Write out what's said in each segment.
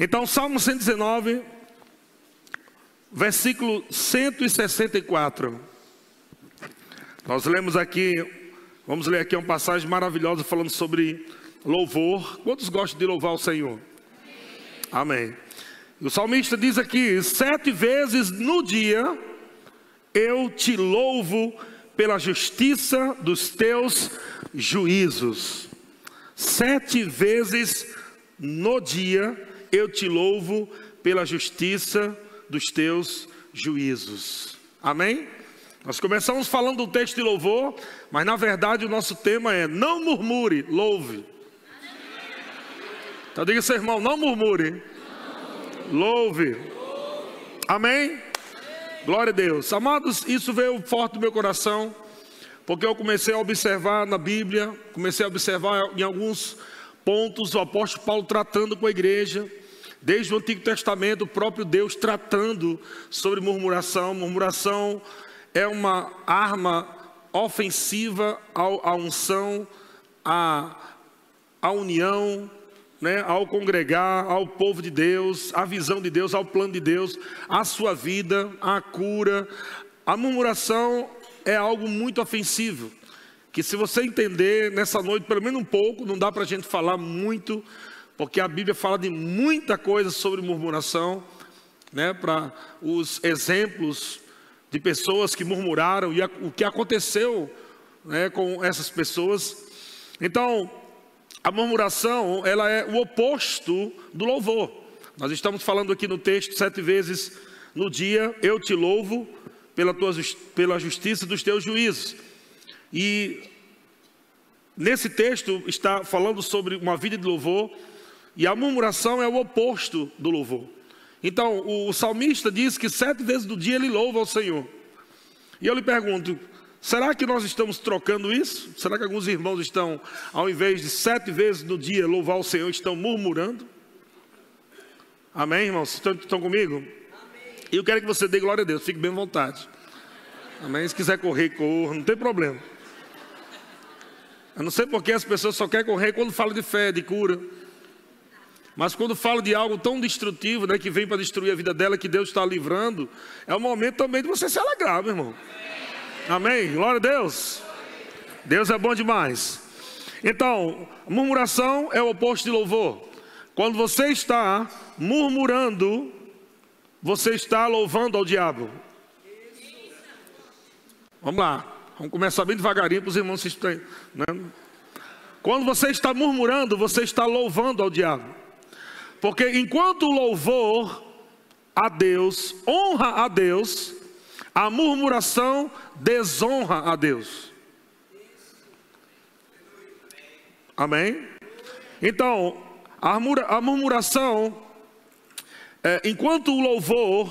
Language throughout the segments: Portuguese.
Então, Salmo 119, versículo 164. Nós lemos aqui, vamos ler aqui uma passagem maravilhosa falando sobre louvor. Quantos gostam de louvar o Senhor? Amém. O salmista diz aqui: sete vezes no dia eu te louvo pela justiça dos teus juízos. Sete vezes no dia eu te louvo pela justiça dos teus juízos. Amém? Nós começamos falando do texto de louvor, mas na verdade o nosso tema é: não murmure, louve. Então diga seu irmão: não murmure, louve. Amém? Glória a Deus. Amados, isso veio forte do meu coração, porque eu comecei a observar na Bíblia, comecei a observar em alguns pontos o apóstolo Paulo tratando com a igreja, desde o Antigo Testamento, o próprio Deus tratando sobre murmuração. Murmuração é uma arma ofensiva à unção, à, à união, né, ao congregar, ao povo de Deus, à visão de Deus, ao plano de Deus, à sua vida, à cura. A murmuração é algo muito ofensivo. Que se você entender nessa noite, pelo menos um pouco, não dá para a gente falar muito, porque a Bíblia fala de muita coisa sobre murmuração, né, para os exemplos de pessoas que murmuraram e a, o que aconteceu né, com essas pessoas. Então, a murmuração, ela é o oposto do louvor. Nós estamos falando aqui no texto sete vezes no dia, eu te louvo pela, tua, pela justiça dos teus juízos. E nesse texto está falando sobre uma vida de louvor, e a murmuração é o oposto do louvor. Então, o salmista diz que sete vezes do dia ele louva ao Senhor. E eu lhe pergunto, Será que nós estamos trocando isso? Será que alguns irmãos estão, ao invés de sete vezes no dia louvar o Senhor, estão murmurando? Amém, irmãos? Estão, estão comigo? Amém. E eu quero que você dê glória a Deus, fique bem à vontade. Amém? Se quiser correr, corra, não tem problema. Eu não sei porque as pessoas só querem correr quando fala de fé, de cura. Mas quando fala de algo tão destrutivo, né, que vem para destruir a vida dela, que Deus está livrando, é o momento também de você se alegrar, meu irmão. Amém? Glória a Deus. Deus é bom demais. Então, murmuração é o oposto de louvor. Quando você está murmurando, você está louvando ao diabo. Vamos lá, vamos começar bem devagarinho para os irmãos se né? Quando você está murmurando, você está louvando ao diabo. Porque enquanto o louvor a Deus, honra a Deus, a murmuração desonra a Deus. Amém? Então, a murmuração, é, enquanto o louvor,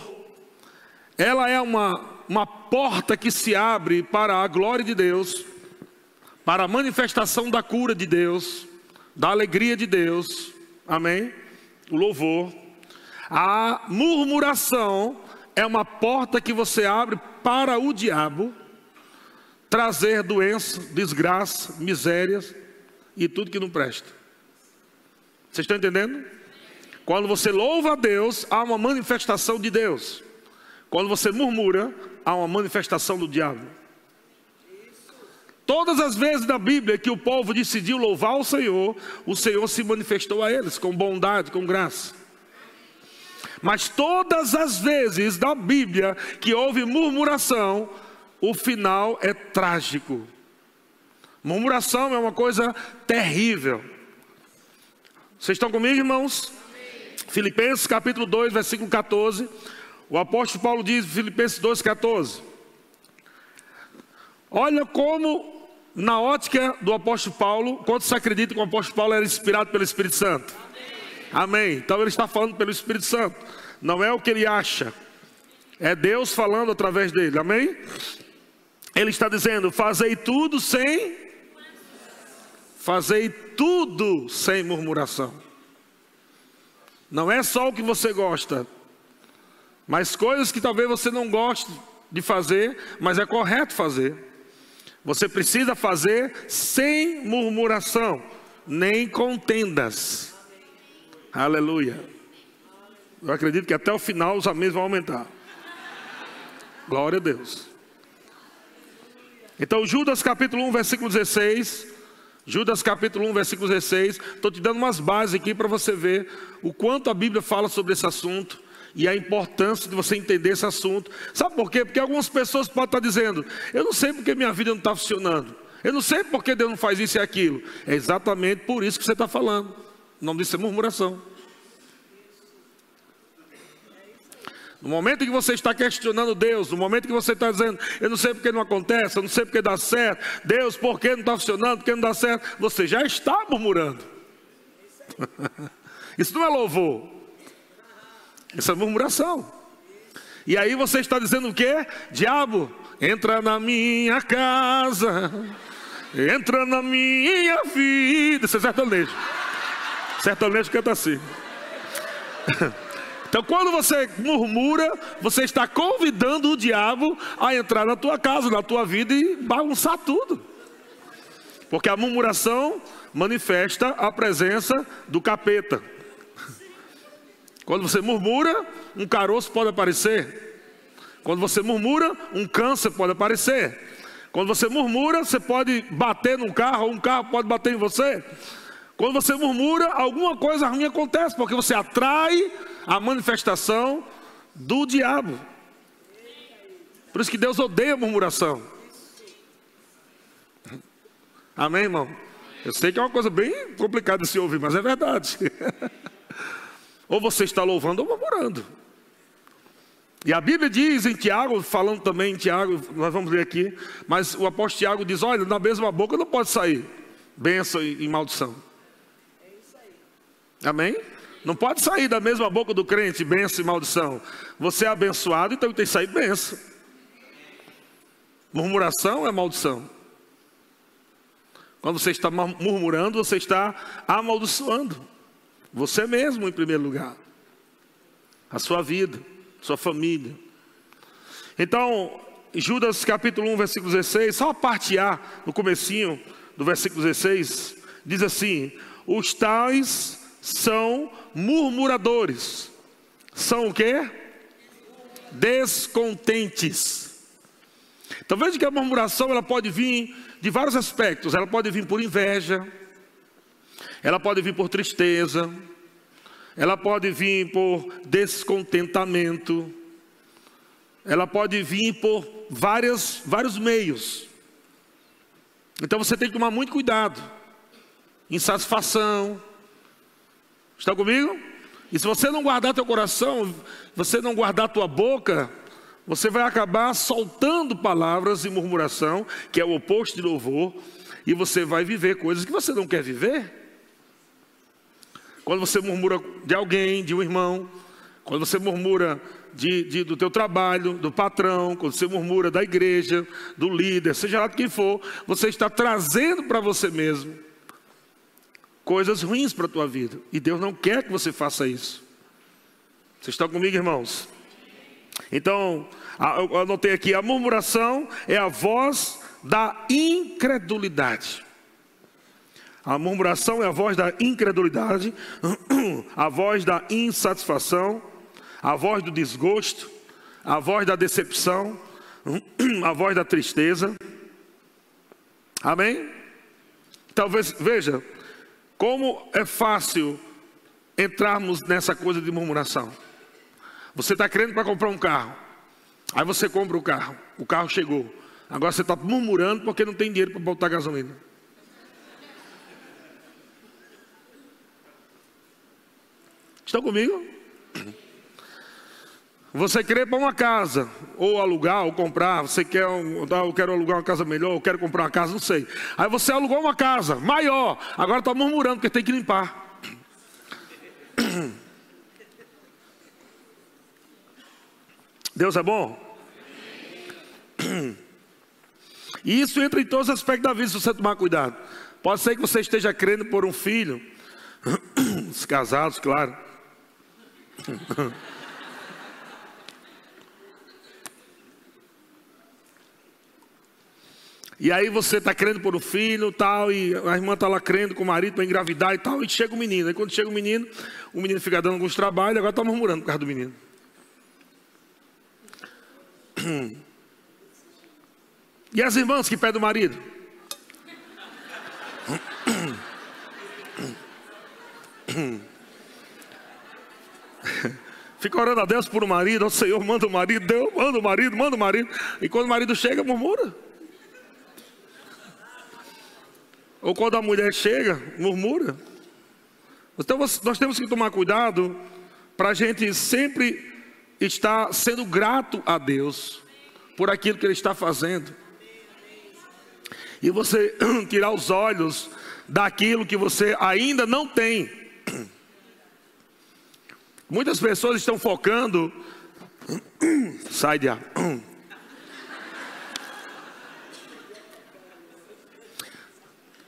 ela é uma, uma porta que se abre para a glória de Deus, para a manifestação da cura de Deus, da alegria de Deus. Amém? O louvor. A murmuração é uma porta que você abre para o diabo trazer doença, desgraça, misérias e tudo que não presta. Vocês estão entendendo? Quando você louva a Deus, há uma manifestação de Deus. Quando você murmura, há uma manifestação do diabo. Todas as vezes na Bíblia que o povo decidiu louvar o Senhor, o Senhor se manifestou a eles com bondade, com graça. Mas todas as vezes da Bíblia que houve murmuração, o final é trágico. Murmuração é uma coisa terrível. Vocês estão comigo, irmãos? Filipenses capítulo 2, versículo 14. O apóstolo Paulo diz, Filipenses 2, 14. Olha como, na ótica do apóstolo Paulo, quantos acreditam que o apóstolo Paulo era inspirado pelo Espírito Santo? Amém. Então ele está falando pelo Espírito Santo. Não é o que ele acha. É Deus falando através dele. Amém? Ele está dizendo: Fazei tudo sem. Fazei tudo sem murmuração. Não é só o que você gosta, mas coisas que talvez você não goste de fazer, mas é correto fazer. Você precisa fazer sem murmuração, nem contendas. Aleluia. Eu acredito que até o final os amém vão aumentar. Glória a Deus. Então, Judas capítulo 1, versículo 16. Judas capítulo 1, versículo 16. Estou te dando umas bases aqui para você ver o quanto a Bíblia fala sobre esse assunto e a importância de você entender esse assunto. Sabe por quê? Porque algumas pessoas podem estar dizendo: Eu não sei porque minha vida não está funcionando. Eu não sei porque Deus não faz isso e aquilo. É exatamente por isso que você está falando. O nome disso é murmuração. No momento que você está questionando Deus, no momento que você está dizendo, eu não sei porque não acontece, eu não sei porque dá certo, Deus, por que não está funcionando, por que não dá certo, você já está murmurando. Isso não é louvor, isso é murmuração. E aí você está dizendo o quê? Diabo, entra na minha casa, entra na minha vida. Isso é sertanejo. Sertanejo canta assim. Então, quando você murmura, você está convidando o diabo a entrar na tua casa, na tua vida e bagunçar tudo. Porque a murmuração manifesta a presença do capeta. Quando você murmura, um caroço pode aparecer. Quando você murmura, um câncer pode aparecer. Quando você murmura, você pode bater num carro, ou um carro pode bater em você. Quando você murmura, alguma coisa ruim acontece, porque você atrai a manifestação do diabo. Por isso que Deus odeia a murmuração. Amém, irmão? Eu sei que é uma coisa bem complicada de se ouvir, mas é verdade. ou você está louvando ou murmurando. E a Bíblia diz em Tiago, falando também em Tiago, nós vamos ler aqui, mas o apóstolo Tiago diz: olha, na mesma boca não pode sair bênção e maldição. Amém? Não pode sair da mesma boca do crente bênção e maldição. Você é abençoado, então tem que sair bênção. Murmuração é maldição. Quando você está murmurando, você está amaldiçoando. Você mesmo em primeiro lugar. A sua vida, sua família. Então, Judas capítulo 1, versículo 16, só a parte A, no comecinho do versículo 16, diz assim: Os tais são murmuradores. São o quê? Descontentes. Então veja que a murmuração ela pode vir de vários aspectos. Ela pode vir por inveja, ela pode vir por tristeza, ela pode vir por descontentamento, ela pode vir por várias, vários meios. Então você tem que tomar muito cuidado. Insatisfação, Está comigo? E se você não guardar teu coração, você não guardar tua boca, você vai acabar soltando palavras e murmuração, que é o oposto de louvor, e você vai viver coisas que você não quer viver. Quando você murmura de alguém, de um irmão, quando você murmura de, de, do teu trabalho, do patrão, quando você murmura da igreja, do líder, seja lá de quem for, você está trazendo para você mesmo coisas ruins para a tua vida. E Deus não quer que você faça isso. Vocês estão comigo, irmãos? Então, eu anotei aqui: a murmuração é a voz da incredulidade. A murmuração é a voz da incredulidade, a voz da insatisfação, a voz do desgosto, a voz da decepção, a voz da tristeza. Amém? Talvez, veja, como é fácil entrarmos nessa coisa de murmuração. Você está querendo para comprar um carro. Aí você compra o carro. O carro chegou. Agora você está murmurando porque não tem dinheiro para botar gasolina. Estão comigo? Você quer para uma casa, ou alugar, ou comprar, você quer, um, eu quero alugar uma casa melhor, eu quero comprar uma casa, não sei. Aí você alugou uma casa maior, agora está murmurando porque tem que limpar. Deus é bom? E isso entra em todos os aspectos da vida, se você tomar cuidado. Pode ser que você esteja crendo por um filho, os casados, claro. E aí você está crendo por um filho tal, e a irmã está lá crendo com o marido para engravidar e tal, e chega o menino. Aí quando chega o menino, o menino fica dando alguns trabalhos, agora está murmurando por causa do menino. E as irmãs que pedem o marido? Fica orando a Deus por um marido, ó Senhor, manda o marido, Deus, manda o marido, manda o marido. E quando o marido chega, murmura. Ou quando a mulher chega, murmura. Então nós temos que tomar cuidado para a gente sempre estar sendo grato a Deus por aquilo que Ele está fazendo. E você tirar os olhos daquilo que você ainda não tem. Muitas pessoas estão focando. Sai de ar.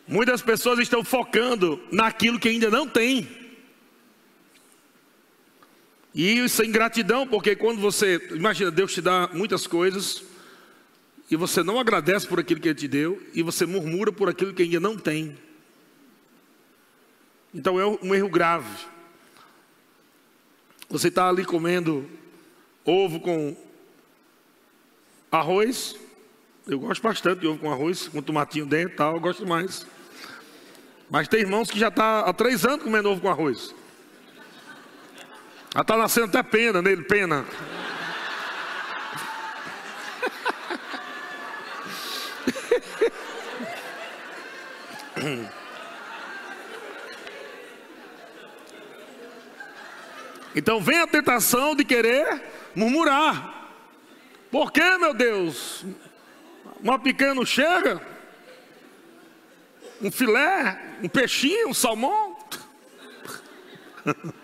Muitas pessoas estão focando naquilo que ainda não tem. E isso é ingratidão, porque quando você, imagina, Deus te dá muitas coisas, e você não agradece por aquilo que Ele te deu, e você murmura por aquilo que ainda não tem. Então é um erro grave. Você está ali comendo ovo com arroz. Eu gosto bastante de ovo com arroz, com tomatinho dentro e tal, eu gosto mais. Mas tem irmãos que já tá há três anos comendo ovo com arroz. Já está nascendo até pena nele, pena. Então vem a tentação de querer murmurar. Por que, meu Deus? Uma pequena chega? Um filé? Um peixinho? Um salmão?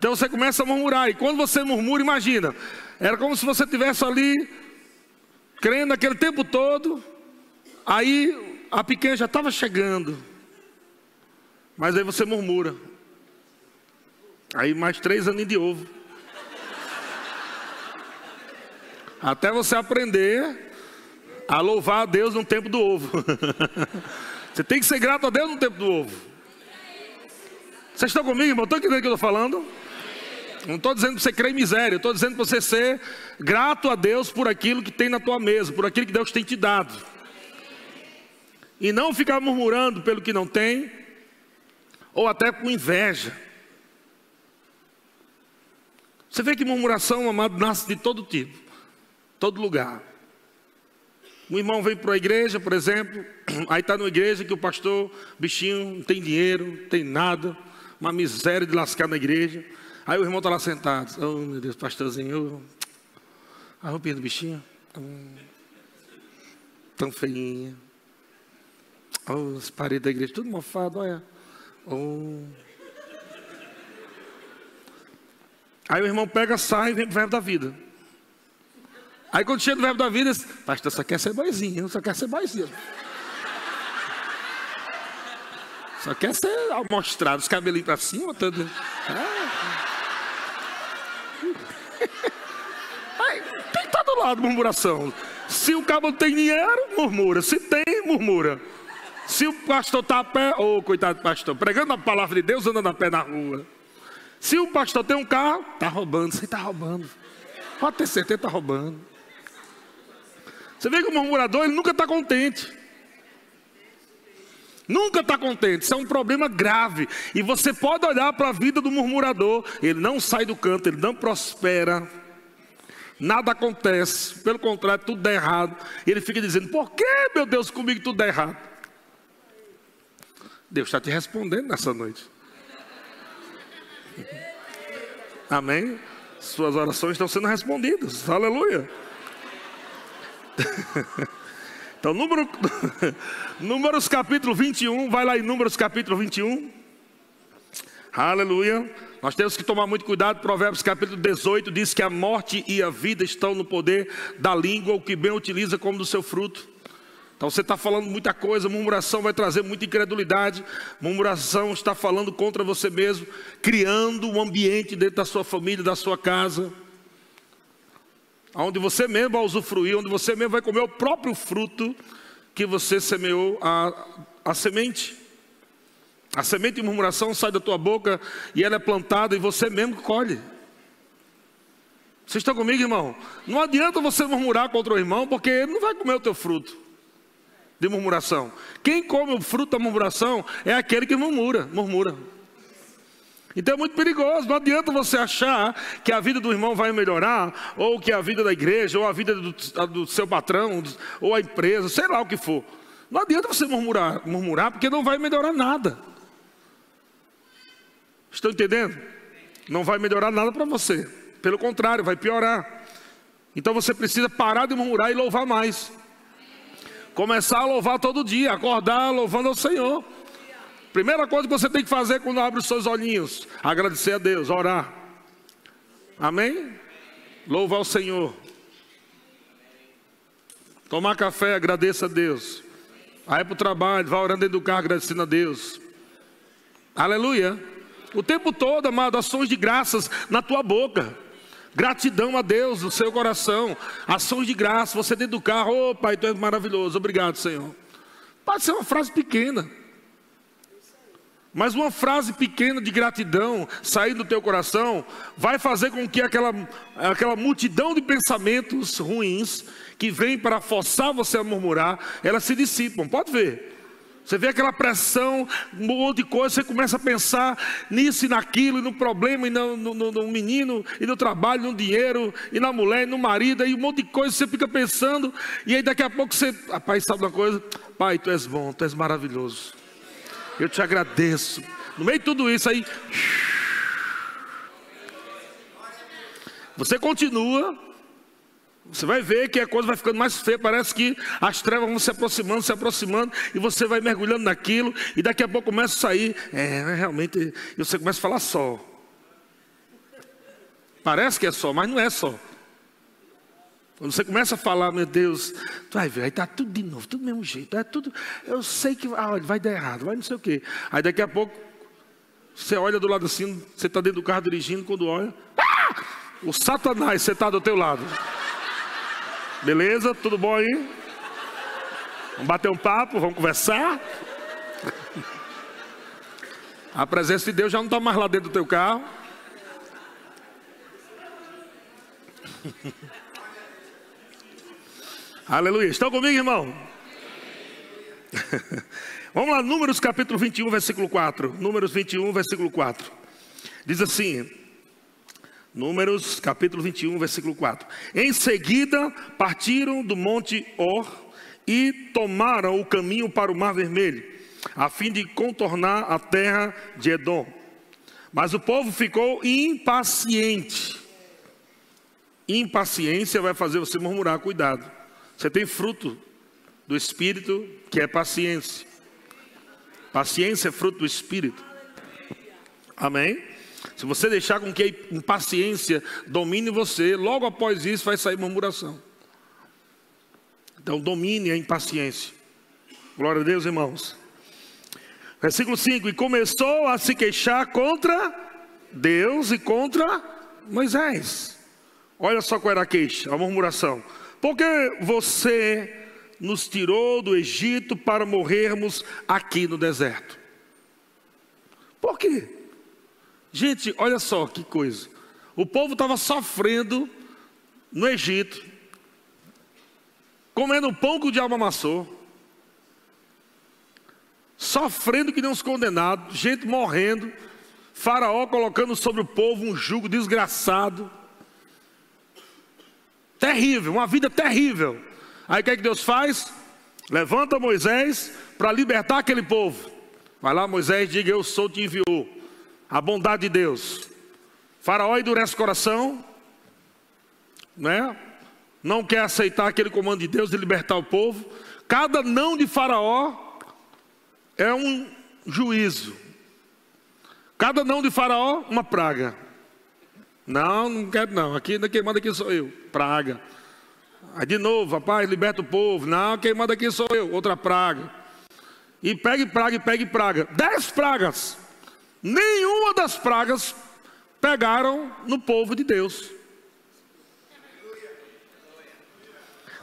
Então você começa a murmurar. E quando você murmura, imagina, era como se você estivesse ali, crendo aquele tempo todo. Aí a pequena já estava chegando. Mas aí você murmura. Aí mais três aninhos de ovo. Até você aprender a louvar a Deus no tempo do ovo. você tem que ser grato a Deus no tempo do ovo. Vocês estão comigo, irmão? Estão entendendo o que eu estou falando? Não estou dizendo para você crer em miséria, estou dizendo para você ser grato a Deus por aquilo que tem na tua mesa, por aquilo que Deus tem te dado. E não ficar murmurando pelo que não tem, ou até com inveja. Você vê que murmuração, amado, nasce de todo tipo, todo lugar. Um irmão vem para a igreja, por exemplo, aí está na igreja que o pastor, bichinho, não tem dinheiro, não tem nada, uma miséria de lascar na igreja. Aí o irmão está lá sentado. Oh, meu Deus, pastorzinho. A roupinha do bichinho. Hum, tão feinha. Oh, as paredes da igreja, tudo mofado, olha. Oh. Aí o irmão pega, sai e vem para o verbo da vida. Aí quando chega no verbo da vida, diz, pastor, só quer ser boizinho, só quer ser boizinho. Só quer ser amostrado, os cabelinhos para cima, tudo. Ah. Aí, tem que estar do lado, murmuração. Se o cabo tem dinheiro, murmura. Se tem, murmura. Se o pastor está a pé, ô oh, coitado do pastor, pregando a palavra de Deus, andando a pé na rua. Se o pastor tem um carro, está roubando, você está roubando. Pode ter certeza, está roubando. Você vê que o murmurador, ele nunca está contente. Nunca está contente, isso é um problema grave. E você pode olhar para a vida do murmurador, ele não sai do canto, ele não prospera, nada acontece, pelo contrário, tudo dá errado. Ele fica dizendo: Por que, meu Deus, comigo tudo dá errado? Deus está te respondendo nessa noite. Amém? Suas orações estão sendo respondidas, aleluia. Então, número, Números capítulo 21, vai lá em Números capítulo 21. Aleluia. Nós temos que tomar muito cuidado. Provérbios capítulo 18 diz que a morte e a vida estão no poder da língua, o que bem utiliza como do seu fruto. Então você está falando muita coisa, murmuração vai trazer muita incredulidade, murmuração está falando contra você mesmo, criando um ambiente dentro da sua família, da sua casa onde você mesmo vai usufruir, onde você mesmo vai comer o próprio fruto que você semeou a, a semente. A semente de murmuração sai da tua boca e ela é plantada e você mesmo colhe. Vocês estão comigo, irmão? Não adianta você murmurar contra o irmão, porque ele não vai comer o teu fruto de murmuração. Quem come o fruto da murmuração é aquele que murmura, murmura. Então é muito perigoso, não adianta você achar que a vida do irmão vai melhorar, ou que a vida da igreja, ou a vida do, do seu patrão, ou a empresa, sei lá o que for. Não adianta você murmurar, murmurar, porque não vai melhorar nada. Estão entendendo? Não vai melhorar nada para você. Pelo contrário, vai piorar. Então você precisa parar de murmurar e louvar mais. Começar a louvar todo dia, acordar louvando ao Senhor. Primeira coisa que você tem que fazer quando abre os seus olhinhos, agradecer a Deus, orar. Amém? Louvar ao Senhor. Tomar café, agradeça a Deus. Aí para o trabalho, vá orando dentro do carro, agradecendo a Deus. Aleluia. O tempo todo, amado, ações de graças na tua boca. Gratidão a Deus no seu coração. Ações de graça. Você dentro do carro, ô oh, Pai, tu és maravilhoso. Obrigado, Senhor. Pode ser uma frase pequena. Mas uma frase pequena de gratidão sair do teu coração vai fazer com que aquela, aquela multidão de pensamentos ruins que vem para forçar você a murmurar, elas se dissipam. Pode ver. Você vê aquela pressão, um monte de coisa, você começa a pensar nisso e naquilo, e no problema, e no, no, no, menino, e no trabalho, no dinheiro, e na mulher, e no marido, e um monte de coisa, você fica pensando, e aí daqui a pouco você, pai, sabe uma coisa? Pai, tu és bom, tu és maravilhoso. Eu te agradeço. No meio de tudo isso aí, você continua você vai ver que a coisa vai ficando mais feia, parece que as trevas vão se aproximando, se aproximando, e você vai mergulhando naquilo, e daqui a pouco começa a sair, é, realmente, e você começa a falar só. Parece que é só, mas não é só. Quando você começa a falar, meu Deus, tu vai ver, aí está tudo de novo, tudo do mesmo jeito, é tudo, eu sei que ah, vai dar errado, vai não sei o quê. Aí daqui a pouco, você olha do lado assim, você está dentro do carro dirigindo, quando olha, ah! o Satanás, você está do teu lado. Beleza? Tudo bom aí? Vamos bater um papo, vamos conversar. A presença de Deus já não está mais lá dentro do teu carro. Aleluia. Estão comigo, irmão? Vamos lá, Números capítulo 21, versículo 4. Números 21, versículo 4. Diz assim: Números capítulo 21, versículo 4. Em seguida partiram do monte Or e tomaram o caminho para o Mar Vermelho, a fim de contornar a terra de Edom. Mas o povo ficou impaciente. Impaciência vai fazer você murmurar, cuidado. Você tem fruto do Espírito que é paciência. Paciência é fruto do Espírito. Amém? Se você deixar com que a impaciência domine você, logo após isso vai sair murmuração. Então domine a impaciência. Glória a Deus, irmãos. Versículo 5: E começou a se queixar contra Deus e contra Moisés. Olha só qual era a queixa, a murmuração. Porque você nos tirou do Egito para morrermos aqui no deserto. Por quê? Gente, olha só que coisa. O povo estava sofrendo no Egito, comendo pão que o diabo amassou, sofrendo que nem uns condenados, gente morrendo, Faraó colocando sobre o povo um jugo desgraçado. Terrível, uma vida terrível. Aí o que, é que Deus faz? Levanta Moisés para libertar aquele povo. Vai lá, Moisés, diga: Eu sou, te enviou a bondade de Deus. Faraó endurece o coração, né? não quer aceitar aquele comando de Deus de libertar o povo. Cada não de Faraó é um juízo. Cada não de Faraó, uma praga. Não, não quero não. Aqui quem manda aqui sou eu. Praga. Aí de novo, rapaz, liberta o povo. Não, quem manda aqui sou eu. Outra praga. E pegue praga e pegue praga. Dez pragas nenhuma das pragas pegaram no povo de Deus.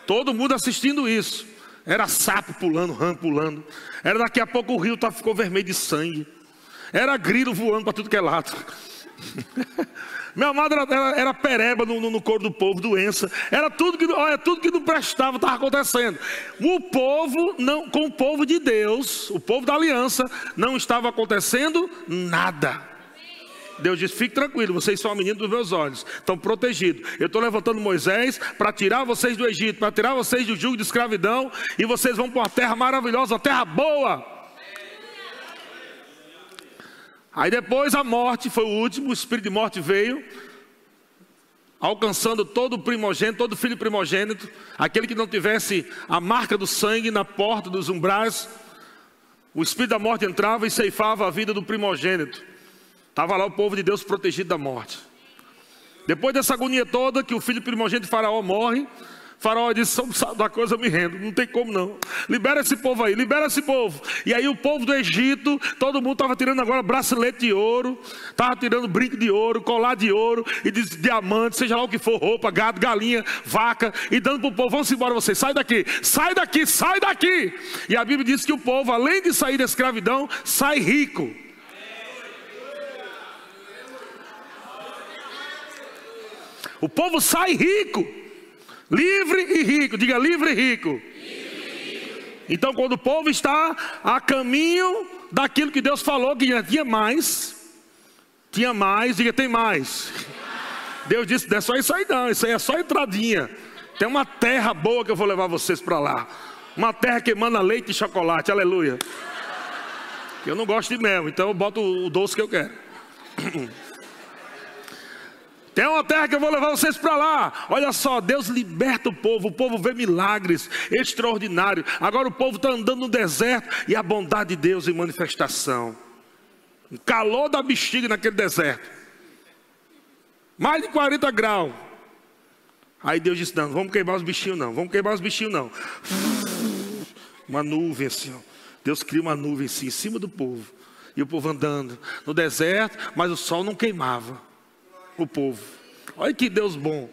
Todo mundo assistindo isso. Era sapo pulando, rã pulando. Era daqui a pouco o rio tá, ficou vermelho de sangue. Era grilo voando para tudo que é lado. Meu amado era, era, pereba no, no, no corpo do povo, doença. Era tudo que, olha, tudo que não prestava estava acontecendo. O povo, não, com o povo de Deus, o povo da aliança, não estava acontecendo nada. Deus disse: fique tranquilo, vocês são a menina dos meus olhos, estão protegidos. Eu estou levantando Moisés para tirar vocês do Egito, para tirar vocês do jugo de escravidão, e vocês vão para uma terra maravilhosa, uma terra boa. Aí depois a morte foi o último, o espírito de morte veio, alcançando todo o primogênito, todo filho primogênito, aquele que não tivesse a marca do sangue na porta dos umbrais. O espírito da morte entrava e ceifava a vida do primogênito. Estava lá o povo de Deus protegido da morte. Depois dessa agonia toda, que o filho primogênito de Faraó morre, Faraó disse: da coisa eu me rendo, não tem como não. Libera esse povo aí, libera esse povo. E aí o povo do Egito, todo mundo estava tirando agora bracelete de ouro, estava tirando brinco de ouro, colar de ouro, e diamante, seja lá o que for, roupa, gado, galinha, vaca, e dando para o povo: vamos embora vocês, sai daqui, sai daqui, sai daqui. E a Bíblia diz que o povo, além de sair da escravidão, sai rico. O povo sai rico. Livre e rico, diga livre e rico. Então, quando o povo está a caminho daquilo que Deus falou, que já tinha mais, tinha mais, diga tem mais. Deus disse: não é só isso aí, não, isso aí é só entradinha. Tem uma terra boa que eu vou levar vocês para lá. Uma terra que emana leite e chocolate, aleluia. Eu não gosto de mel, então eu boto o doce que eu quero. Tem uma terra que eu vou levar vocês para lá. Olha só, Deus liberta o povo, o povo vê milagres extraordinários. Agora o povo está andando no deserto e a bondade de Deus em manifestação. O calor da bexiga naquele deserto. Mais de 40 graus. Aí Deus disse: Não, vamos queimar os bichinhos, não. Vamos queimar os bichinhos, não. Uma nuvem assim, ó. Deus cria uma nuvem assim, em cima do povo. E o povo andando no deserto, mas o sol não queimava o povo. Olha que Deus bom.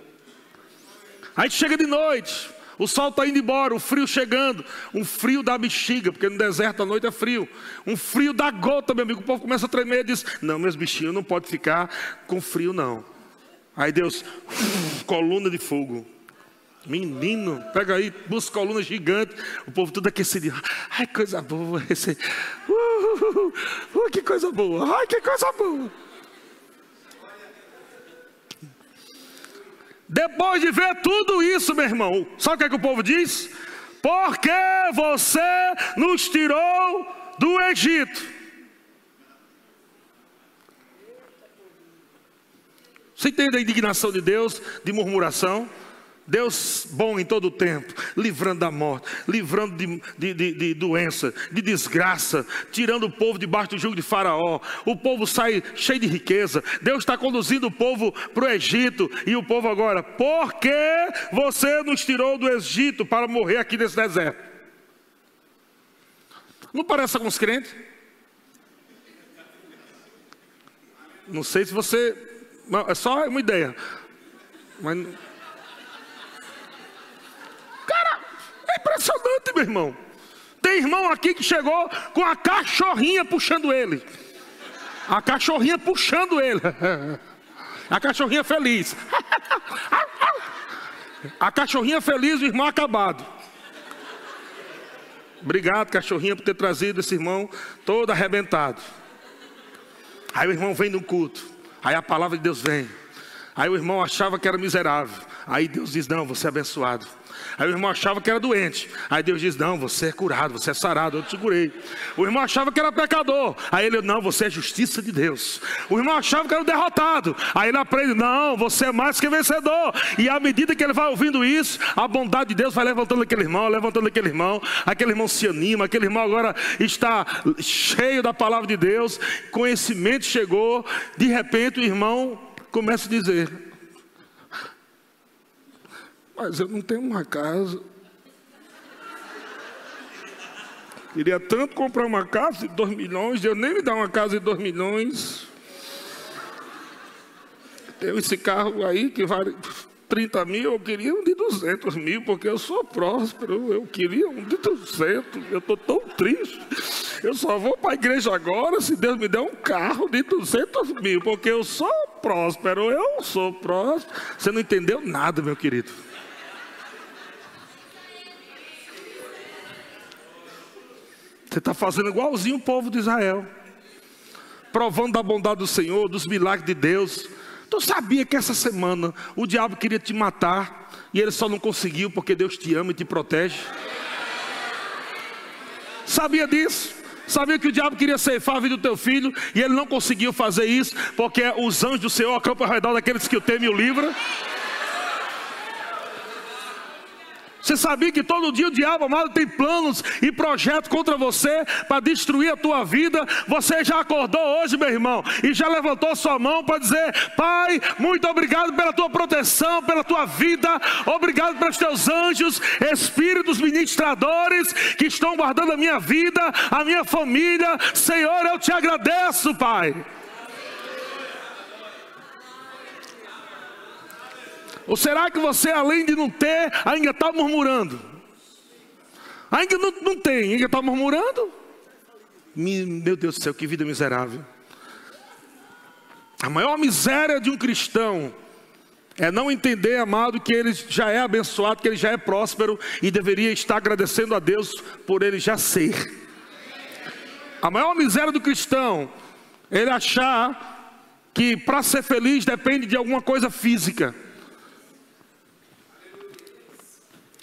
Aí chega de noite, o sol está indo embora, o frio chegando, um frio da bexiga, porque no deserto à noite é frio, um frio da gota, meu amigo. O povo começa a tremer e diz: Não, meus bichinhos não pode ficar com frio, não. Aí Deus, coluna de fogo. Menino, pega aí, busca coluna gigante, o povo tudo aquecido. Ai, coisa boa esse. Uh, uh, uh, uh, que coisa boa, ai, que coisa boa. Depois de ver tudo isso, meu irmão, sabe o que, é que o povo diz? Porque você nos tirou do Egito. Você entende a indignação de Deus, de murmuração? Deus bom em todo o tempo, livrando da morte, livrando de, de, de, de, doença, de desgraça, tirando o povo debaixo do jugo de Faraó. O povo sai cheio de riqueza. Deus está conduzindo o povo para o Egito. E o povo agora, por que você nos tirou do Egito para morrer aqui nesse deserto? Não parece alguns crentes? Não sei se você. É só uma ideia. Mas impressionante, meu irmão. Tem irmão aqui que chegou com a cachorrinha puxando ele. A cachorrinha puxando ele. A cachorrinha feliz. A cachorrinha feliz, o irmão acabado. Obrigado, cachorrinha, por ter trazido esse irmão todo arrebentado. Aí o irmão vem no culto. Aí a palavra de Deus vem. Aí o irmão achava que era miserável. Aí Deus diz: Não, você é abençoado. Aí o irmão achava que era doente. Aí Deus diz: Não, você é curado, você é sarado, eu te curei. O irmão achava que era pecador. Aí ele: Não, você é justiça de Deus. O irmão achava que era derrotado. Aí ele aprende: Não, você é mais que vencedor. E à medida que ele vai ouvindo isso, a bondade de Deus vai levantando aquele irmão, levantando aquele irmão. Aquele irmão se anima. Aquele irmão agora está cheio da palavra de Deus. Conhecimento chegou. De repente o irmão começa a dizer: mas eu não tenho uma casa. Queria tanto comprar uma casa de 2 milhões, Deus nem me dá uma casa de 2 milhões. Tem esse carro aí que vale. 30 mil, eu queria um de 200 mil, porque eu sou próspero. Eu queria um de 200. Eu estou tão triste. Eu só vou para a igreja agora se Deus me der um carro de 200 mil, porque eu sou próspero. Eu sou próspero. Você não entendeu nada, meu querido. Você está fazendo igualzinho o povo de Israel, provando da bondade do Senhor, dos milagres de Deus. Tu sabia que essa semana o diabo queria te matar e ele só não conseguiu porque Deus te ama e te protege? Sabia disso? Sabia que o diabo queria ceifar a vida do teu filho e ele não conseguiu fazer isso porque os anjos do Senhor acampam ao redor daqueles que o temem e o livram? Você sabia que todo dia o diabo, amado, tem planos e projetos contra você para destruir a tua vida? Você já acordou hoje, meu irmão, e já levantou sua mão para dizer: Pai, muito obrigado pela tua proteção, pela tua vida, obrigado pelos teus anjos, espíritos ministradores que estão guardando a minha vida, a minha família. Senhor, eu te agradeço, Pai. Ou será que você, além de não ter, ainda está murmurando? Ainda não, não tem, ainda está murmurando? Meu Deus do céu, que vida miserável. A maior miséria de um cristão é não entender, amado, que ele já é abençoado, que ele já é próspero e deveria estar agradecendo a Deus por ele já ser. A maior miséria do cristão é ele achar que para ser feliz depende de alguma coisa física.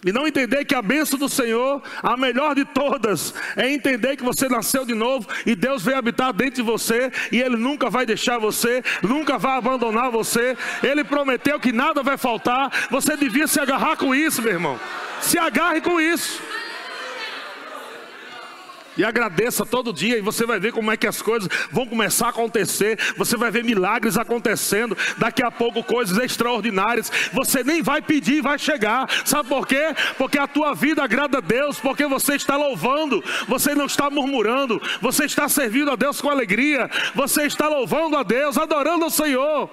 E não entender que a bênção do Senhor, a melhor de todas, é entender que você nasceu de novo e Deus veio habitar dentro de você e Ele nunca vai deixar você, nunca vai abandonar você. Ele prometeu que nada vai faltar. Você devia se agarrar com isso, meu irmão. Se agarre com isso. E agradeça todo dia, e você vai ver como é que as coisas vão começar a acontecer. Você vai ver milagres acontecendo. Daqui a pouco, coisas extraordinárias. Você nem vai pedir, vai chegar. Sabe por quê? Porque a tua vida agrada a Deus, porque você está louvando, você não está murmurando, você está servindo a Deus com alegria, você está louvando a Deus, adorando o Senhor.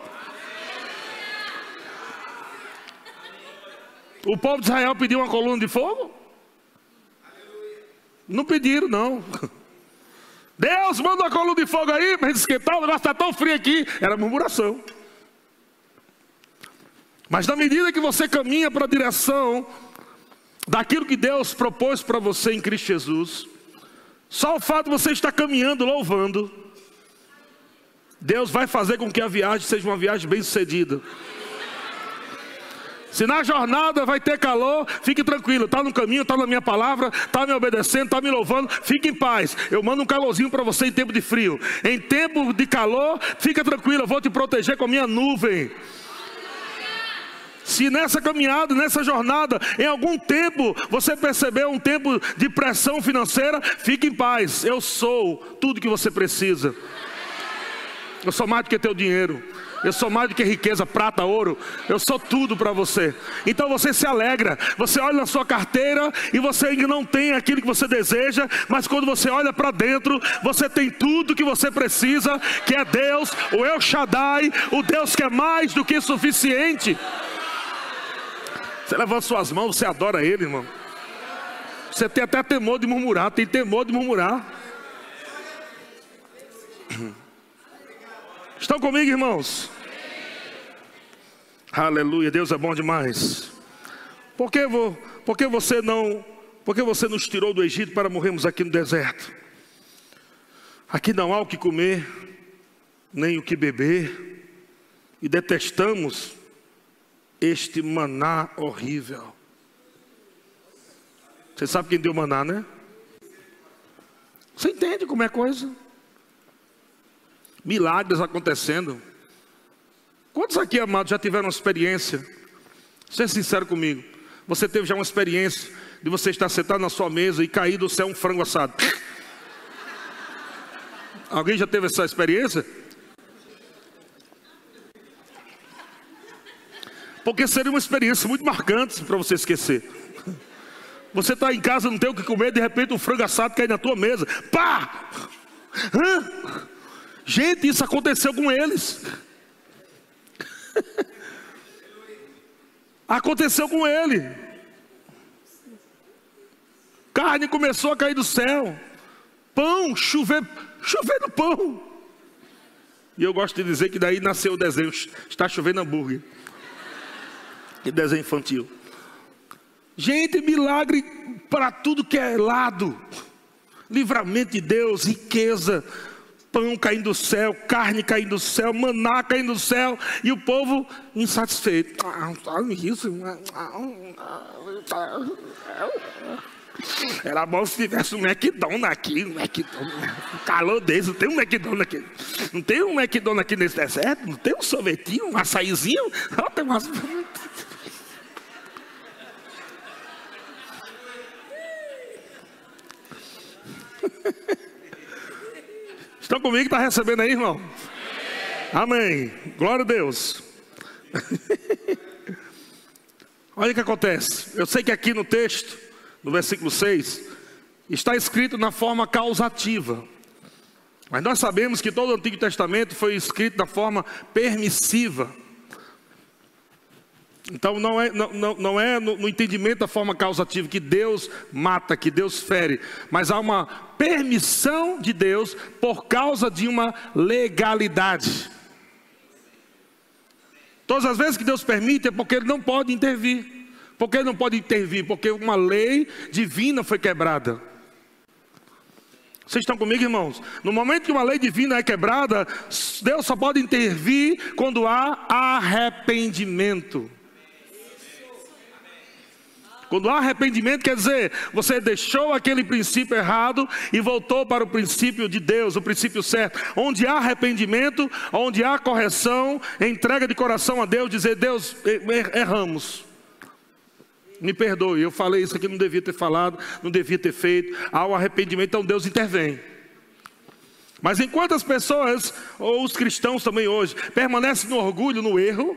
O povo de Israel pediu uma coluna de fogo? Não pediram, não. Deus manda uma coluna de fogo aí gente esquentar, o negócio está tão frio aqui. Era murmuração. Mas na medida que você caminha para a direção daquilo que Deus propôs para você em Cristo Jesus, só o fato de você estar caminhando, louvando, Deus vai fazer com que a viagem seja uma viagem bem sucedida. Se na jornada vai ter calor, fique tranquilo, está no caminho, está na minha palavra, está me obedecendo, está me louvando, fique em paz. Eu mando um calorzinho para você em tempo de frio. Em tempo de calor, fica tranquilo, eu vou te proteger com a minha nuvem. Se nessa caminhada, nessa jornada, em algum tempo você percebeu um tempo de pressão financeira, fique em paz. Eu sou tudo que você precisa. Eu sou mais do que teu dinheiro. Eu sou mais do que riqueza, prata, ouro. Eu sou tudo para você. Então você se alegra. Você olha na sua carteira e você ainda não tem aquilo que você deseja, mas quando você olha para dentro, você tem tudo que você precisa, que é Deus, o El Shaddai, o Deus que é mais do que suficiente. Você levanta suas mãos, você adora Ele, irmão. Você tem até temor de murmurar, tem temor de murmurar. Estão comigo, irmãos? Aleluia, Deus é bom demais. Por que, por que você não, por que você nos tirou do Egito para morrermos aqui no deserto? Aqui não há o que comer, nem o que beber, e detestamos este maná horrível. Você sabe quem deu maná, né? Você entende como é a coisa? Milagres acontecendo. Quantos aqui, amados, já tiveram uma experiência? Seja sincero comigo. Você teve já uma experiência de você estar sentado na sua mesa e cair do céu um frango assado. Alguém já teve essa experiência? Porque seria uma experiência muito marcante para você esquecer. Você está em casa, não tem o que comer, de repente um frango assado cai na tua mesa. Pá! Hã? Gente, isso aconteceu com eles. Aconteceu com ele. Carne começou a cair do céu. Pão, chover, no pão. E eu gosto de dizer que daí nasceu o desenho, está chovendo hambúrguer. Que desenho infantil. Gente, milagre para tudo que é lado. Livramento de Deus, riqueza, pão caindo do céu, carne caindo do céu, maná caindo do céu, e o povo insatisfeito. Era bom se tivesse um McDonald's aqui, um McDonald's. Calor desse, não tem um McDonald's aqui. Não tem um McDonald's aqui nesse deserto? Não tem um sorvetinho, um açaizinho? Não, tem umas... Estão comigo? Está recebendo aí, irmão? Amém. Glória a Deus. Olha o que acontece. Eu sei que aqui no texto, no versículo 6, está escrito na forma causativa. Mas nós sabemos que todo o Antigo Testamento foi escrito da forma permissiva. Então não é, não, não, é no, no, entendimento da forma causativa que Deus mata, que Deus fere, mas há uma permissão de Deus por causa de uma legalidade. Todas as vezes que Deus permite é porque Ele não pode intervir. Por que Ele não pode intervir? Porque uma lei divina foi quebrada. Vocês estão comigo, irmãos? No momento que uma lei divina é quebrada, Deus só pode intervir quando há arrependimento. Quando há arrependimento, quer dizer, você deixou aquele princípio errado e voltou para o princípio de Deus, o princípio certo. Onde há arrependimento, onde há correção, entrega de coração a Deus, dizer: Deus, erramos. Me perdoe, eu falei isso aqui, não devia ter falado, não devia ter feito. Há o arrependimento, então Deus intervém. Mas enquanto as pessoas, ou os cristãos também hoje, permanecem no orgulho, no erro,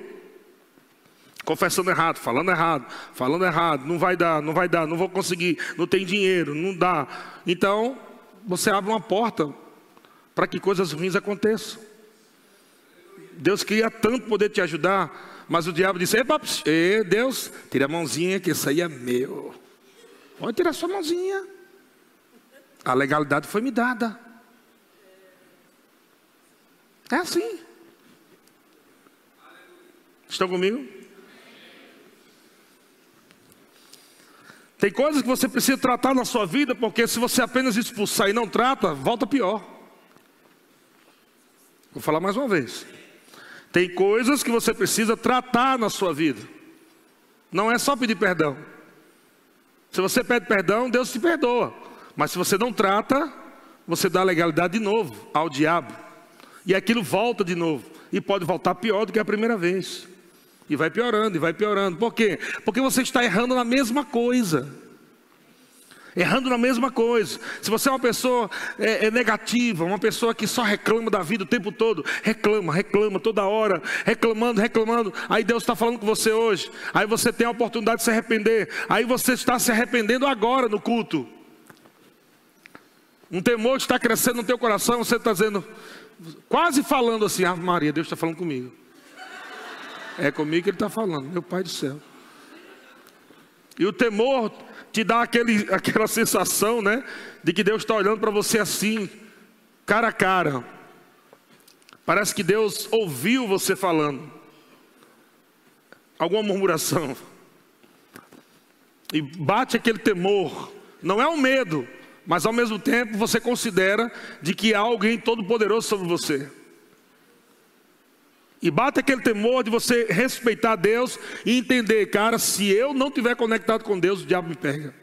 confessando errado, falando errado, falando errado, não vai dar, não vai dar, não vou conseguir, não tem dinheiro, não dá. Então, você abre uma porta para que coisas ruins aconteçam. Deus queria tanto poder te ajudar, mas o diabo disse: Epa, Deus, tira a mãozinha que isso aí é meu. Pode tirar sua mãozinha. A legalidade foi me dada. É assim. Estão comigo? Tem coisas que você precisa tratar na sua vida, porque se você apenas expulsar e não trata, volta pior. Vou falar mais uma vez. Tem coisas que você precisa tratar na sua vida. Não é só pedir perdão. Se você pede perdão, Deus te perdoa. Mas se você não trata, você dá legalidade de novo ao diabo. E aquilo volta de novo. E pode voltar pior do que a primeira vez. E vai piorando, e vai piorando. Por quê? Porque você está errando na mesma coisa. Errando na mesma coisa. Se você é uma pessoa é, é negativa, uma pessoa que só reclama da vida o tempo todo, reclama, reclama toda hora, reclamando, reclamando. Aí Deus está falando com você hoje. Aí você tem a oportunidade de se arrepender. Aí você está se arrependendo agora no culto. Um temor está crescendo no teu coração, você está dizendo, quase falando assim, Ave Maria, Deus está falando comigo. É comigo que ele está falando, meu Pai do céu. E o temor te dá aquele, aquela sensação, né? De que Deus está olhando para você assim, cara a cara. Parece que Deus ouviu você falando. Alguma murmuração. E bate aquele temor. Não é um medo, mas ao mesmo tempo você considera de que há alguém todo poderoso sobre você. E bate aquele temor de você respeitar Deus e entender, cara, se eu não tiver conectado com Deus, o diabo me pega.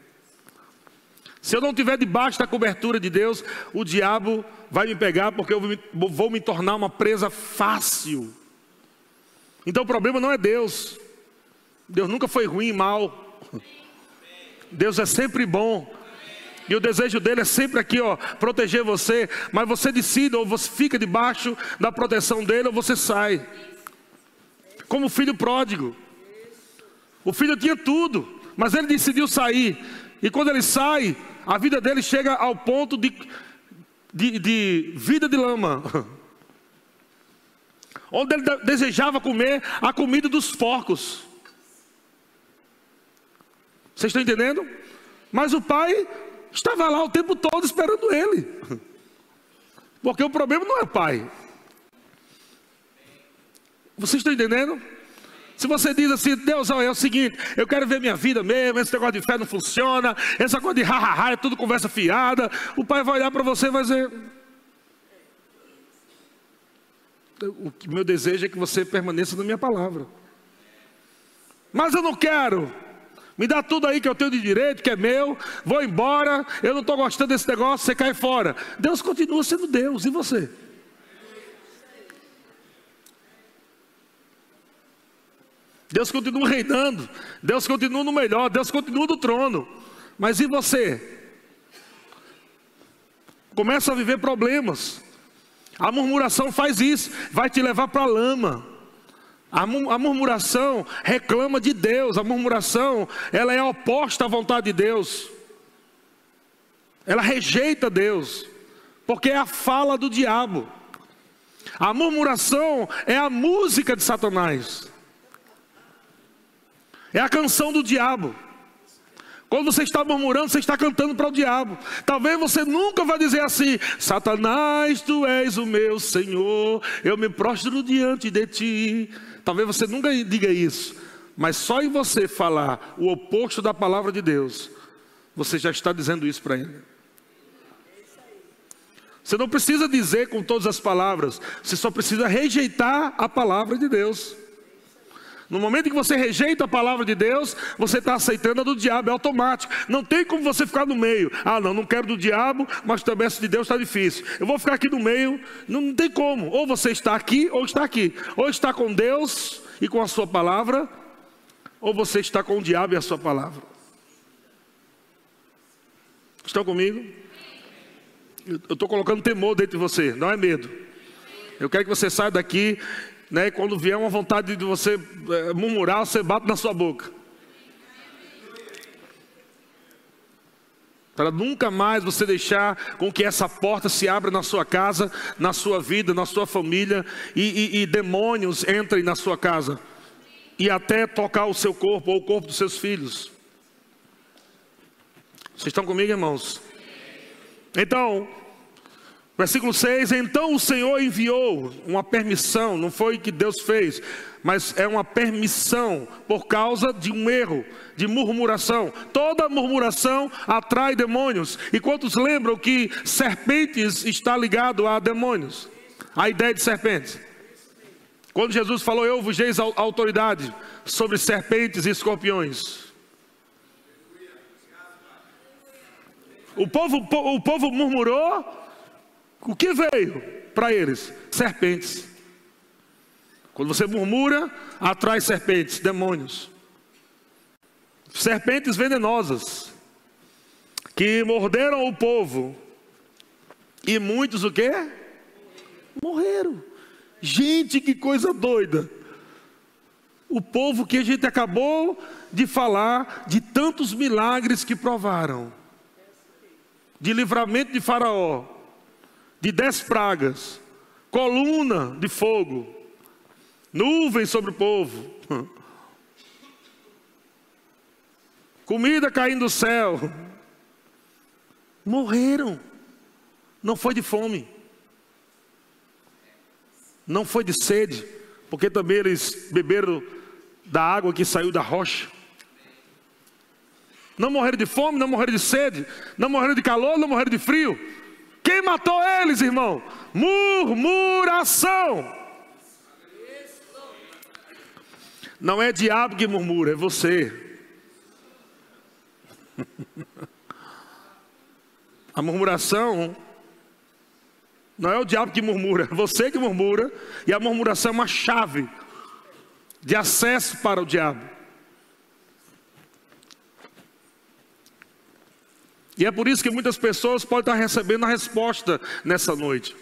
Se eu não tiver debaixo da cobertura de Deus, o diabo vai me pegar porque eu vou me tornar uma presa fácil. Então o problema não é Deus. Deus nunca foi ruim e mal. Deus é sempre bom. E o desejo dele é sempre aqui, ó, proteger você. Mas você decide, ou você fica debaixo da proteção dele, ou você sai. Como o filho pródigo. O filho tinha tudo, mas ele decidiu sair. E quando ele sai, a vida dele chega ao ponto de, de, de vida de lama. Onde ele desejava comer a comida dos porcos. Vocês estão entendendo? Mas o pai estava lá o tempo todo esperando ele. Porque o problema não é pai. Vocês estão entendendo? Se você diz assim, Deus, é o seguinte, eu quero ver minha vida mesmo, esse negócio de fé não funciona, essa coisa de ha-ha-ha, é tudo conversa fiada, o pai vai olhar para você e vai dizer. O meu desejo é que você permaneça na minha palavra. Mas eu não quero. Me dá tudo aí que eu tenho de direito, que é meu, vou embora, eu não estou gostando desse negócio, você cai fora. Deus continua sendo Deus, e você? Deus continua reinando, Deus continua no melhor, Deus continua no trono. Mas e você? Começa a viver problemas. A murmuração faz isso, vai te levar para a lama. A, murmuração reclama de Deus, a murmuração ela é oposta à vontade de Deus. Ela rejeita Deus, porque é a fala do diabo. A murmuração é a música de Satanás. É a canção do diabo. Quando você está murmurando, você está cantando para o diabo. Talvez você nunca vai dizer assim: Satanás, tu és o meu Senhor, eu me prostro diante de ti. Talvez você nunca diga isso, mas só em você falar o oposto da palavra de Deus, você já está dizendo isso para ele. Você não precisa dizer com todas as palavras, você só precisa rejeitar a palavra de Deus. No momento que você rejeita a palavra de Deus, você está aceitando a do diabo, é automático. Não tem como você ficar no meio. Ah, não, não quero do diabo, mas também essa de Deus está difícil. Eu vou ficar aqui no meio. Não, não tem como. Ou você está aqui, ou está aqui. Ou está com Deus e com a sua palavra, ou você está com o diabo e a sua palavra. Estão comigo? Eu estou colocando temor dentro de você, não é medo. Eu quero que você saia daqui né? Quando vier uma vontade de você é, murmurar, você bate na sua boca. Para nunca mais você deixar com que essa porta se abra na sua casa, na sua vida, na sua família, e, e, e demônios entrem na sua casa, e até tocar o seu corpo ou o corpo dos seus filhos. Vocês estão comigo, irmãos? Então, Versículo 6: Então o Senhor enviou uma permissão, não foi que Deus fez, mas é uma permissão por causa de um erro, de murmuração. Toda murmuração atrai demônios. E quantos lembram que serpentes está ligado a demônios? A ideia de serpentes. Quando Jesus falou, Eu vos deis autoridade sobre serpentes e escorpiões. O povo, o povo murmurou o que veio para eles? Serpentes. Quando você murmura, atrai serpentes, demônios. Serpentes venenosas que morderam o povo. E muitos o quê? Morreram. Gente, que coisa doida. O povo que a gente acabou de falar de tantos milagres que provaram. De livramento de Faraó de dez pragas, coluna de fogo, nuvem sobre o povo, comida caindo do céu. Morreram. Não foi de fome. Não foi de sede, porque também eles beberam da água que saiu da rocha. Não morreram de fome, não morreram de sede, não morreram de calor, não morreram de frio quem matou eles, irmão? Murmuração. Não é diabo que murmura, é você. A murmuração não é o diabo que murmura, é você que murmura, e a murmuração é uma chave de acesso para o diabo. E é por isso que muitas pessoas podem estar recebendo a resposta nessa noite.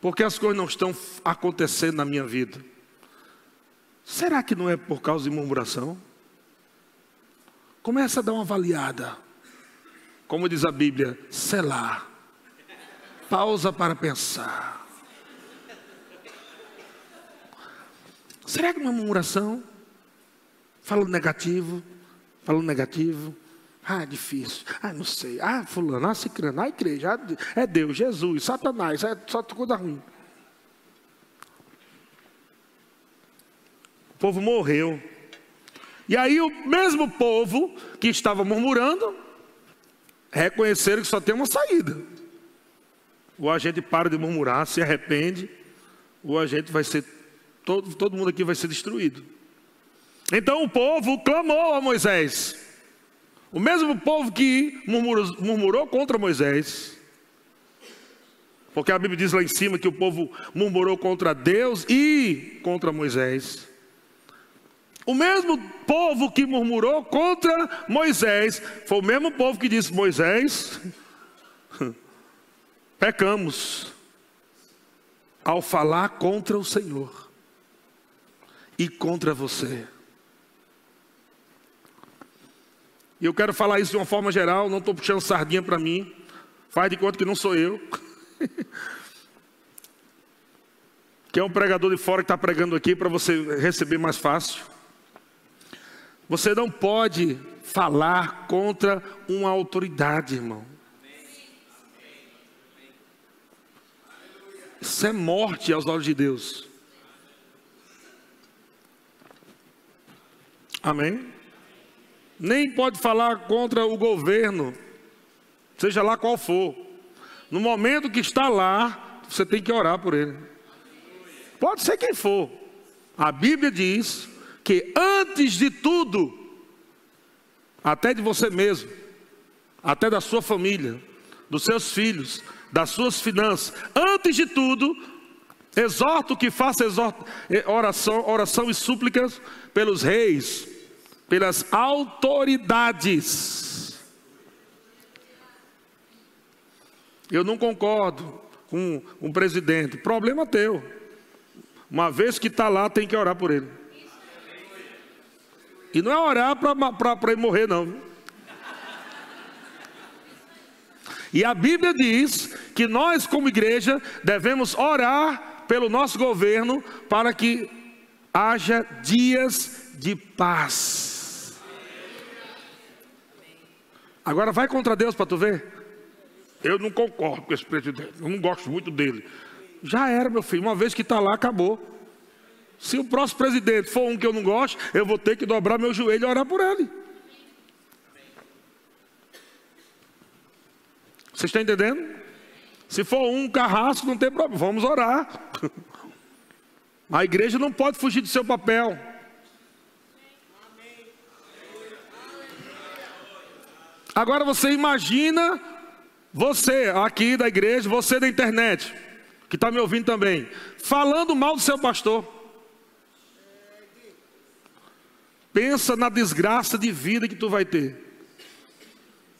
Porque as coisas não estão acontecendo na minha vida. Será que não é por causa de murmuração? Começa a dar uma avaliada. Como diz a Bíblia, selar. Pausa para pensar. Será que uma murmuração? Falando negativo, falando negativo, Ah, difícil. Ah, não sei. Ah, fulano, ah, ciclano, ah, igreja. Ah, é Deus, Jesus, Satanás, é só coisa ruim. O povo morreu. E aí o mesmo povo que estava murmurando, reconheceram que só tem uma saída. Ou a gente para de murmurar, se arrepende, ou a gente vai ser, todo, todo mundo aqui vai ser destruído. Então o povo clamou a Moisés. O mesmo povo que murmurou, murmurou contra Moisés. Porque a Bíblia diz lá em cima que o povo murmurou contra Deus e contra Moisés. O mesmo povo que murmurou contra Moisés foi o mesmo povo que disse: Moisés, pecamos ao falar contra o Senhor e contra você. E eu quero falar isso de uma forma geral, não estou puxando sardinha para mim. Faz de conta que não sou eu. que é um pregador de fora que está pregando aqui para você receber mais fácil. Você não pode falar contra uma autoridade, irmão. Isso é morte aos olhos de Deus. Amém? Nem pode falar contra o governo, seja lá qual for. No momento que está lá, você tem que orar por ele. Pode ser quem for. A Bíblia diz que antes de tudo, até de você mesmo, até da sua família, dos seus filhos, das suas finanças, antes de tudo, exorto que faça oração, oração e súplicas pelos reis, pelas autoridades. Eu não concordo com um presidente, problema teu. Uma vez que está lá, tem que orar por ele. E não é orar para ele morrer, não. E a Bíblia diz que nós, como igreja, devemos orar pelo nosso governo para que haja dias de paz. Agora vai contra Deus para tu ver. Eu não concordo com esse presidente, eu não gosto muito dele. Já era, meu filho, uma vez que está lá, acabou. Se o próximo presidente for um que eu não gosto, eu vou ter que dobrar meu joelho e orar por ele. Você está entendendo? Se for um carrasco, não tem problema, vamos orar. A igreja não pode fugir do seu papel. Agora você imagina, você aqui da igreja, você da internet, que está me ouvindo também, falando mal do seu pastor. Pensa na desgraça de vida que tu vai ter.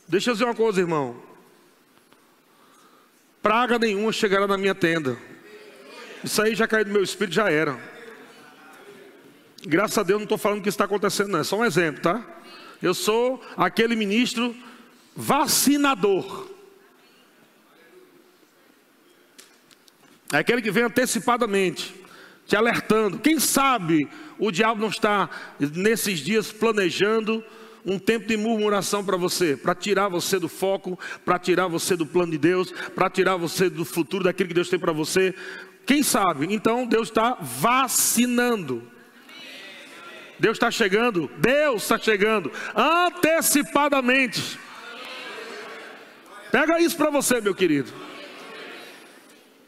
Deixa eu dizer uma coisa, irmão. Praga nenhuma chegará na minha tenda. Isso aí já caiu do meu espírito, já era. Graças a Deus não estou falando que está acontecendo, não. É só um exemplo, tá? Eu sou aquele ministro vacinador. É aquele que vem antecipadamente, te alertando. Quem sabe o diabo não está nesses dias planejando um tempo de murmuração para você, para tirar você do foco, para tirar você do plano de Deus, para tirar você do futuro, daquilo que Deus tem para você. Quem sabe? Então Deus está vacinando. Deus está chegando, Deus está chegando antecipadamente. Pega isso para você, meu querido.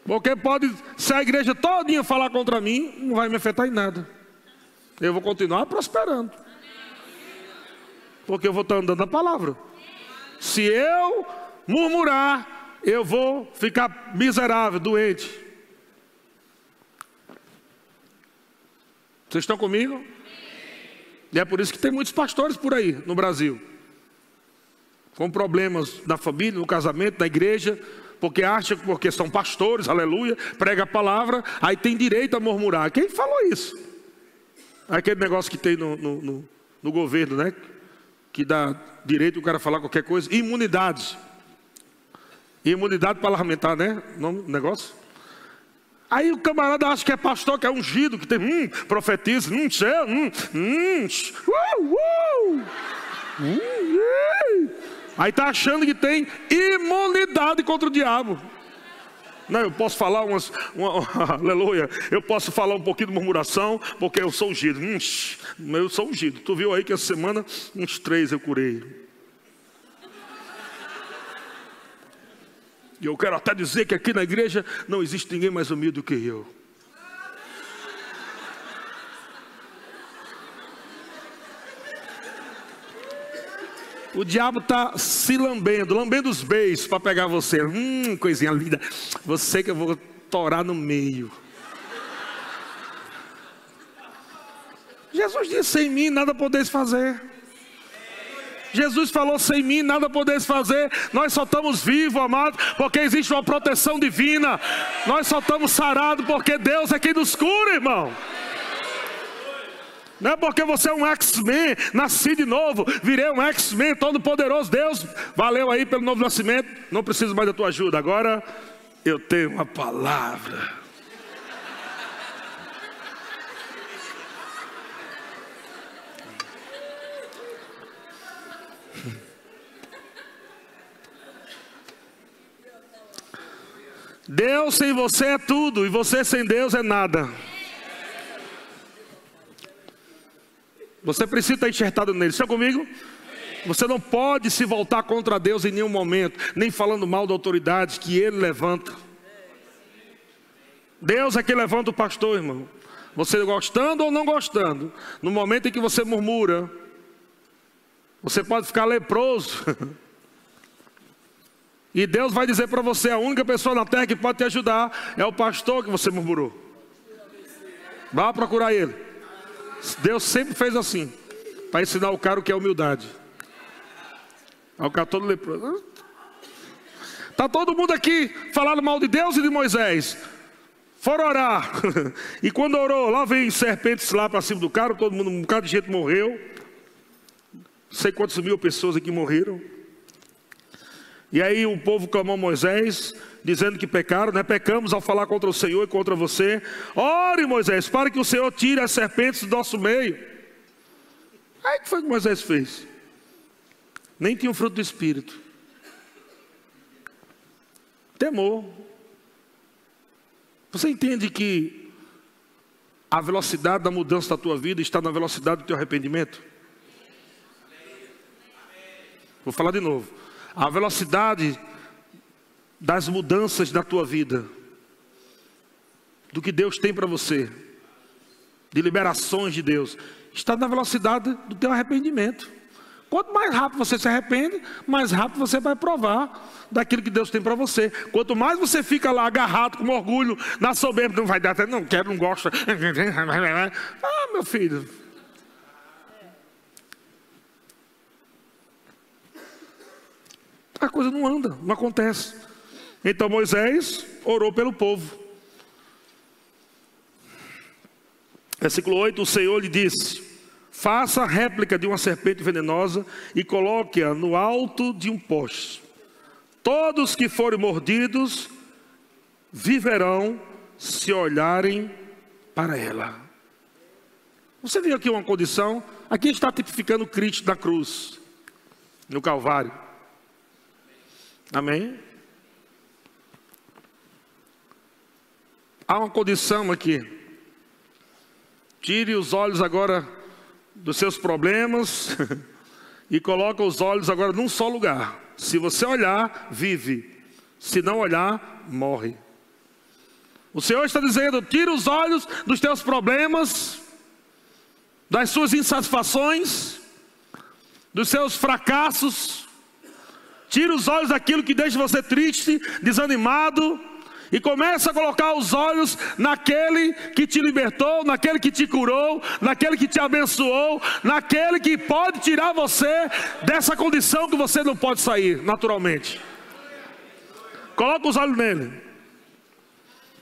Porque pode se a igreja todinha falar contra mim, não vai me afetar em nada. Eu vou continuar prosperando. Porque eu vou estar andando na palavra. Se eu murmurar, eu vou ficar miserável, doente. Vocês estão comigo? E é por isso que tem muitos pastores por aí no Brasil. Com problemas na família, no casamento, na igreja, porque acham que porque são pastores, aleluia, prega a palavra, aí tem direito a murmurar. Quem falou isso? Aquele negócio que tem no, no, no, no governo, né? Que dá direito o cara falar qualquer coisa. Imunidade. Imunidade parlamentar, né? Nome, negócio. Aí o camarada acha que é pastor, que é ungido, que tem, hum, profetiza, hum, céu, hum, hum, uh, uh, uh. Aí está achando que tem imunidade contra o diabo. Não, eu posso falar umas, uma, uma, aleluia, eu posso falar um pouquinho de murmuração, porque eu sou ungido. Hum, eu sou ungido. Tu viu aí que essa semana uns três eu curei. E eu quero até dizer que aqui na igreja não existe ninguém mais humilde do que eu. O diabo está se lambendo, lambendo os beijos para pegar você. Hum, coisinha linda. Você que eu vou torar no meio. Jesus disse: sem mim nada podeis fazer. Jesus falou: sem mim nada podeis fazer. Nós só estamos vivos, amados, porque existe uma proteção divina. Nós só estamos sarados porque Deus é quem nos cura, irmão. Não é porque você é um X-Men, nasci de novo, virei um X-Men, todo poderoso. Deus, valeu aí pelo novo nascimento. Não preciso mais da tua ajuda. Agora eu tenho uma palavra. Deus sem você é tudo, e você sem Deus é nada. Você precisa estar enxertado nele. Está comigo? Você não pode se voltar contra Deus em nenhum momento, nem falando mal da autoridade que ele levanta. Deus é que levanta o pastor, irmão. Você gostando ou não gostando, no momento em que você murmura, você pode ficar leproso. E Deus vai dizer para você: a única pessoa na terra que pode te ajudar é o pastor que você murmurou. Vá procurar ele. Deus sempre fez assim, para ensinar o cara o que é humildade. O cara todo leproso. Está todo mundo aqui falando mal de Deus e de Moisés. Foram orar. E quando orou, lá vem serpentes lá para cima do cara, todo mundo, um bocado de gente morreu. Não sei quantas mil pessoas aqui morreram. E aí o povo clamou Moisés, dizendo que pecaram, né? Pecamos ao falar contra o Senhor e contra você. Ore, Moisés, para que o Senhor tire as serpentes do nosso meio. Aí o que foi que Moisés fez? Nem tinha o fruto do Espírito. Temor. Você entende que a velocidade da mudança da tua vida está na velocidade do teu arrependimento? Vou falar de novo. A velocidade das mudanças da tua vida, do que Deus tem para você, de liberações de Deus, está na velocidade do teu arrependimento. Quanto mais rápido você se arrepende, mais rápido você vai provar daquilo que Deus tem para você. Quanto mais você fica lá agarrado com orgulho, na soberba, não vai dar, não quero, não gosto. Ah, meu filho. A coisa não anda, não acontece. Então Moisés orou pelo povo. Versículo 8: O Senhor lhe disse: Faça a réplica de uma serpente venenosa e coloque-a no alto de um poste. Todos que forem mordidos viverão se olharem para ela. Você viu aqui uma condição? Aqui está tipificando Cristo da cruz, no Calvário. Amém? Há uma condição aqui. Tire os olhos agora dos seus problemas e coloque os olhos agora num só lugar. Se você olhar, vive. Se não olhar, morre. O Senhor está dizendo: tira os olhos dos teus problemas, das suas insatisfações, dos seus fracassos. Tira os olhos daquilo que deixa você triste, desanimado e começa a colocar os olhos naquele que te libertou, naquele que te curou, naquele que te abençoou, naquele que pode tirar você dessa condição que você não pode sair naturalmente. Coloca os olhos nele,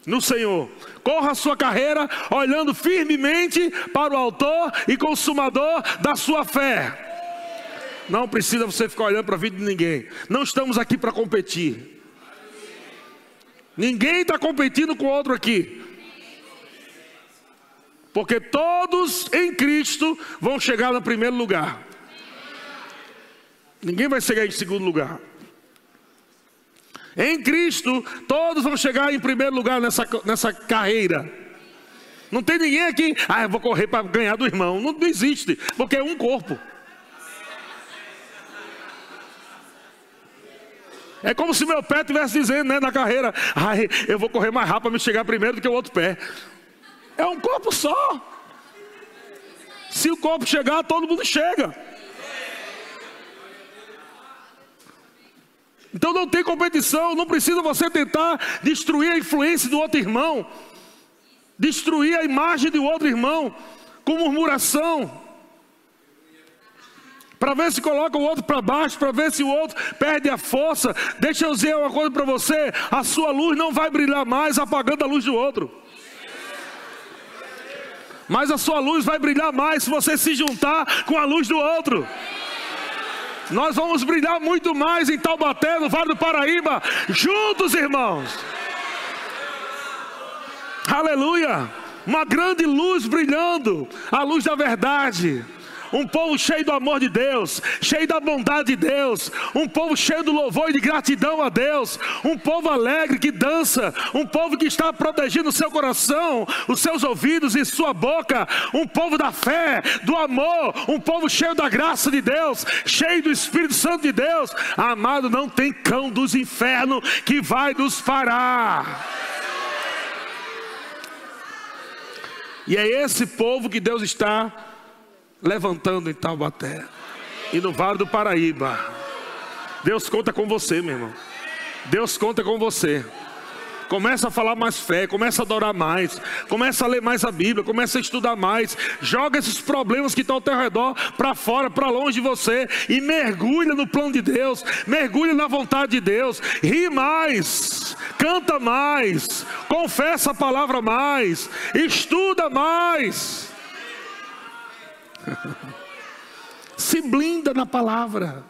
no Senhor. Corra a sua carreira olhando firmemente para o Autor e Consumador da sua fé. Não precisa você ficar olhando para a vida de ninguém. Não estamos aqui para competir. Ninguém está competindo com o outro aqui. Porque todos em Cristo vão chegar no primeiro lugar. Ninguém vai chegar em segundo lugar. Em Cristo, todos vão chegar em primeiro lugar nessa, nessa carreira. Não tem ninguém aqui, ah, eu vou correr para ganhar do irmão. Não, não existe, porque é um corpo. É como se meu pé estivesse dizendo né, na carreira: Ai, eu vou correr mais rápido para me chegar primeiro do que o outro pé. É um corpo só. Se o corpo chegar, todo mundo chega. Então não tem competição, não precisa você tentar destruir a influência do outro irmão, destruir a imagem do outro irmão com murmuração para ver se coloca o outro para baixo, para ver se o outro perde a força. Deixa eu dizer uma coisa para você: a sua luz não vai brilhar mais apagando a luz do outro. Mas a sua luz vai brilhar mais se você se juntar com a luz do outro. Nós vamos brilhar muito mais em Taubaté, no Vale do Paraíba, juntos, irmãos. Aleluia! Uma grande luz brilhando, a luz da verdade um povo cheio do amor de Deus, cheio da bondade de Deus, um povo cheio do louvor e de gratidão a Deus, um povo alegre que dança, um povo que está protegendo o seu coração, os seus ouvidos e sua boca, um povo da fé, do amor, um povo cheio da graça de Deus, cheio do Espírito Santo de Deus. Amado, não tem cão dos infernos que vai nos parar. E é esse povo que Deus está levantando em Taubaté e no Vale do Paraíba. Deus conta com você, meu irmão. Deus conta com você. Começa a falar mais fé, começa a adorar mais, começa a ler mais a Bíblia, começa a estudar mais. Joga esses problemas que estão ao teu redor para fora, para longe de você e mergulha no plano de Deus, mergulha na vontade de Deus. Ri mais, canta mais, confessa a palavra mais, estuda mais. Se blinda na palavra.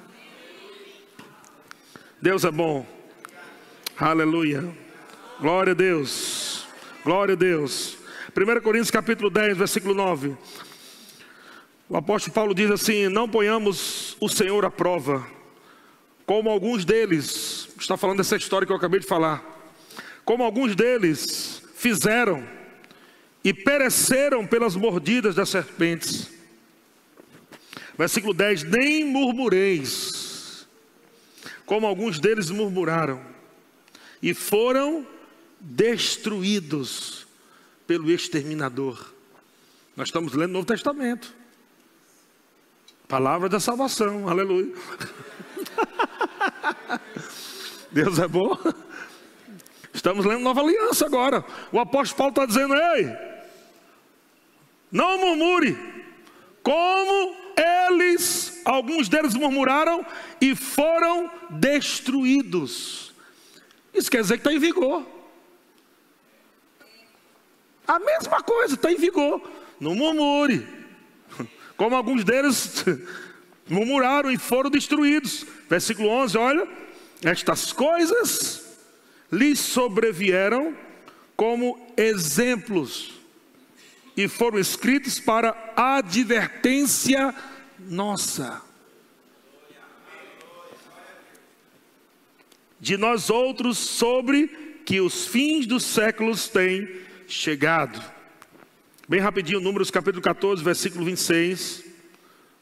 Deus é bom. Aleluia. Glória a Deus. Glória a Deus. 1 Coríntios capítulo 10, versículo 9. O apóstolo Paulo diz assim: Não ponhamos o Senhor à prova, como alguns deles, está falando dessa história que eu acabei de falar, como alguns deles fizeram e pereceram pelas mordidas das serpentes. Versículo 10: Nem murmureis, como alguns deles murmuraram, e foram destruídos pelo exterminador. Nós estamos lendo o Novo Testamento, palavra da salvação, aleluia. Deus é bom. Estamos lendo nova aliança agora. O apóstolo Paulo está dizendo: Ei, não murmure, como eles, alguns deles murmuraram e foram destruídos. Isso quer dizer que está em vigor. A mesma coisa, está em vigor. Não murmure. Como alguns deles murmuraram e foram destruídos. Versículo 11, olha. Estas coisas lhes sobrevieram como exemplos e foram escritos para advertência nossa. De nós outros sobre que os fins dos séculos têm chegado. Bem rapidinho, Números capítulo 14, versículo 26.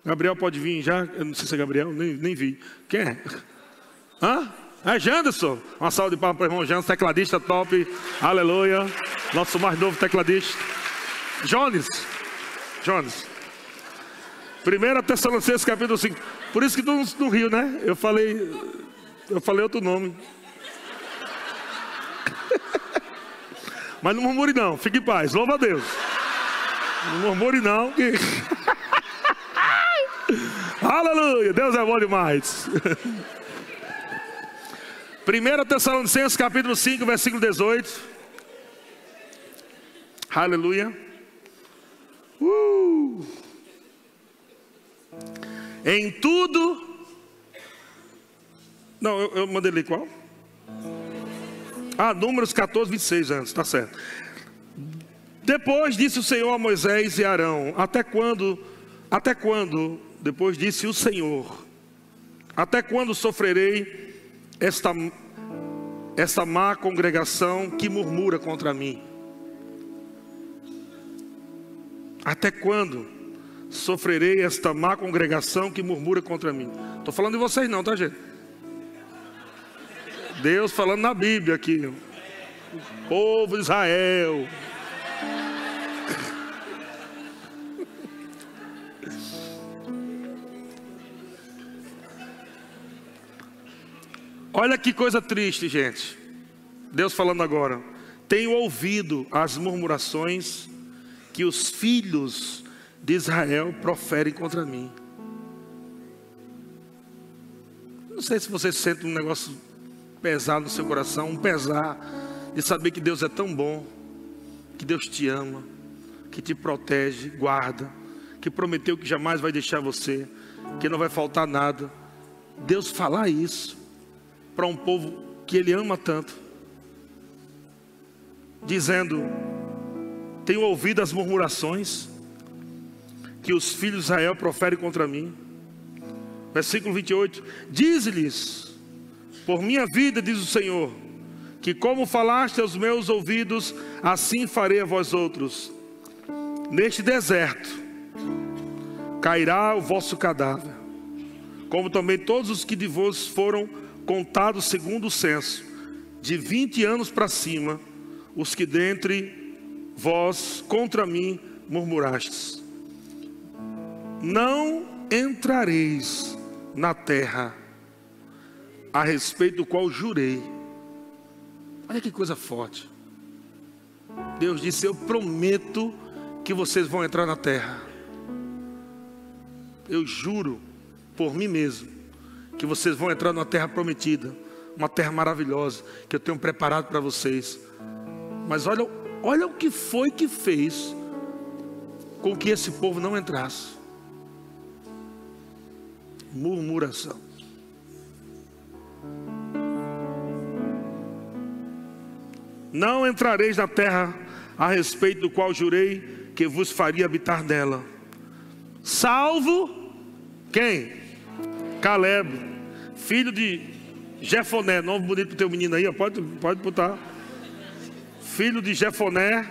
Gabriel pode vir já? Eu não sei se é Gabriel, nem, nem vi. Quem é? Hã? É Janderson. Uma salva de palmas para o irmão Janderson, tecladista top. Aleluia. Nosso mais novo tecladista. Jones. Jones. 1 Tessalonicenses capítulo 5. Por isso que tu não riu, né? Eu falei. Eu falei outro nome. Mas não murmure não, fique em paz, louva a Deus. Não murmure não, que... Aleluia, Deus é bom demais. 1 Tessalonicenses capítulo 5, versículo 18. Aleluia. Uh. Em tudo. Não, eu, eu mandei ler qual? Ah, Números 14, 26 anos, está certo. Depois disse o Senhor a Moisés e Arão: Até quando? Até quando? Depois disse o Senhor: Até quando sofrerei esta, esta má congregação que murmura contra mim? Até quando sofrerei esta má congregação que murmura contra mim? Estou falando de vocês não, tá gente? Deus falando na Bíblia aqui. Povo de Israel. Olha que coisa triste, gente. Deus falando agora. Tenho ouvido as murmurações que os filhos de Israel proferem contra mim. Não sei se você sente um negócio pesado no seu coração, um pesar de saber que Deus é tão bom, que Deus te ama, que te protege, guarda, que prometeu que jamais vai deixar você, que não vai faltar nada. Deus falar isso para um povo que Ele ama tanto, dizendo: Tenho ouvido as murmurações que os filhos de Israel proferem contra mim. Versículo 28: Diz-lhes, por minha vida, diz o Senhor, que como falaste aos meus ouvidos, assim farei a vós outros. Neste deserto cairá o vosso cadáver, como também todos os que de vós foram contados segundo o censo, de 20 anos para cima, os que dentre vós contra mim murmurastes. Não entrareis na terra a respeito do qual jurei. Olha que coisa forte. Deus disse: Eu prometo que vocês vão entrar na terra. Eu juro por mim mesmo que vocês vão entrar numa terra prometida, uma terra maravilhosa que eu tenho preparado para vocês. Mas olha, olha o que foi que fez com que esse povo não entrasse. Murmuração. Não entrareis na terra a respeito do qual jurei que vos faria habitar dela. Salvo quem? Caleb, filho de Jefoné, nome bonito para o teu menino aí, pode, pode botar. Filho de Jefoné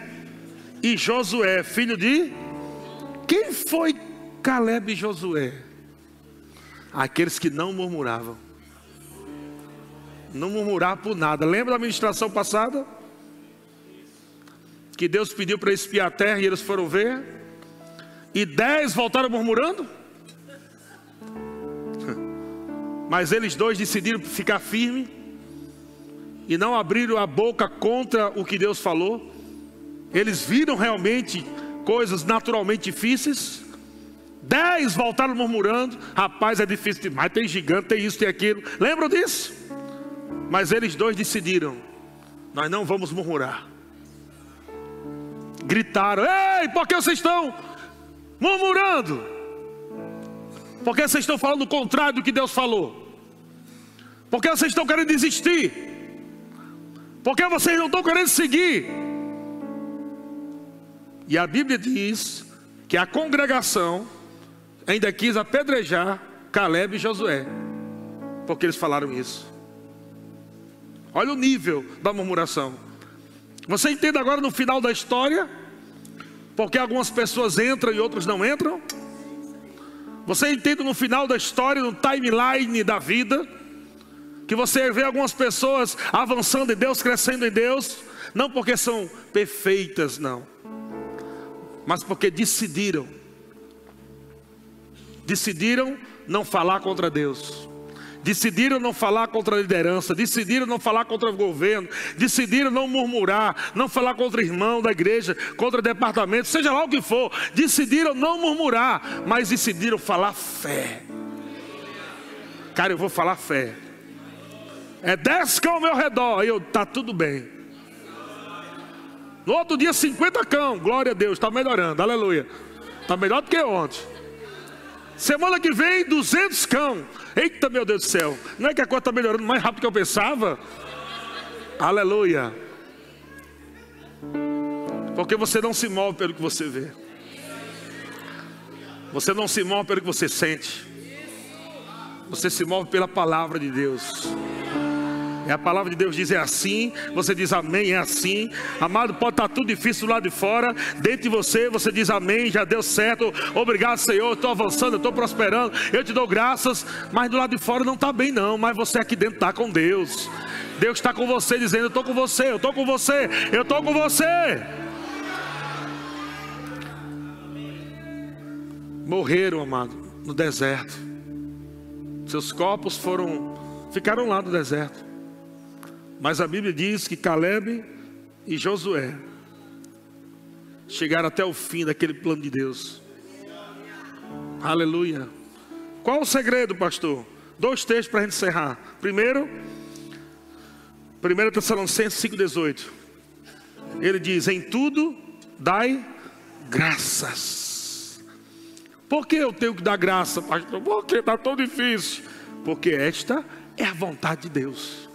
e Josué, filho de. Quem foi Caleb e Josué? Aqueles que não murmuravam. Não murmuravam por nada. Lembra da ministração passada? Que Deus pediu para espiar a terra e eles foram ver. E dez voltaram murmurando? Mas eles dois decidiram ficar firme e não abriram a boca contra o que Deus falou. Eles viram realmente coisas naturalmente difíceis. Dez voltaram murmurando: rapaz, é difícil demais, tem gigante, tem isso, tem aquilo. Lembram disso? Mas eles dois decidiram: nós não vamos murmurar. Gritaram: ei, por que vocês estão murmurando? Porque vocês estão falando o contrário do que Deus falou? Porque vocês estão querendo desistir? Porque vocês não estão querendo seguir? E a Bíblia diz que a congregação ainda quis apedrejar Caleb e Josué, porque eles falaram isso. Olha o nível da murmuração. Você entende agora no final da história? Porque algumas pessoas entram e outros não entram? Você entende no final da história, no timeline da vida, que você vê algumas pessoas avançando em Deus, crescendo em Deus, não porque são perfeitas, não, mas porque decidiram, decidiram não falar contra Deus. Decidiram não falar contra a liderança, decidiram não falar contra o governo, decidiram não murmurar, não falar contra o irmão da igreja, contra o departamento, seja lá o que for, decidiram não murmurar, mas decidiram falar fé. Cara, eu vou falar fé. É dez cão ao meu redor, aí eu, tá tudo bem. No outro dia, 50 cão, glória a Deus, está melhorando, aleluia. Está melhor do que ontem. Semana que vem, 200 cão. Eita, meu Deus do céu. Não é que a coisa está melhorando mais rápido que eu pensava? Aleluia. Porque você não se move pelo que você vê. Você não se move pelo que você sente. Você se move pela palavra de Deus. É a palavra de Deus diz é assim, você diz amém, é assim. Amado, pode estar tudo difícil lado de fora, dentro de você, você diz amém, já deu certo. Obrigado, Senhor, estou avançando, estou prosperando, eu te dou graças. Mas do lado de fora não está bem, não. Mas você aqui dentro está com Deus. Deus está com você, dizendo: Eu estou com você, eu estou com você, eu estou com você. Morreram, amado, no deserto. Seus corpos foram, ficaram lá no deserto. Mas a Bíblia diz que Caleb e Josué chegaram até o fim daquele plano de Deus. Aleluia. Qual o segredo, pastor? Dois textos para a gente encerrar. Primeiro, 1 Tessalonicenses 5,18. Ele diz: Em tudo dai graças. Por que eu tenho que dar graça, pastor? Porque está tão difícil. Porque esta é a vontade de Deus.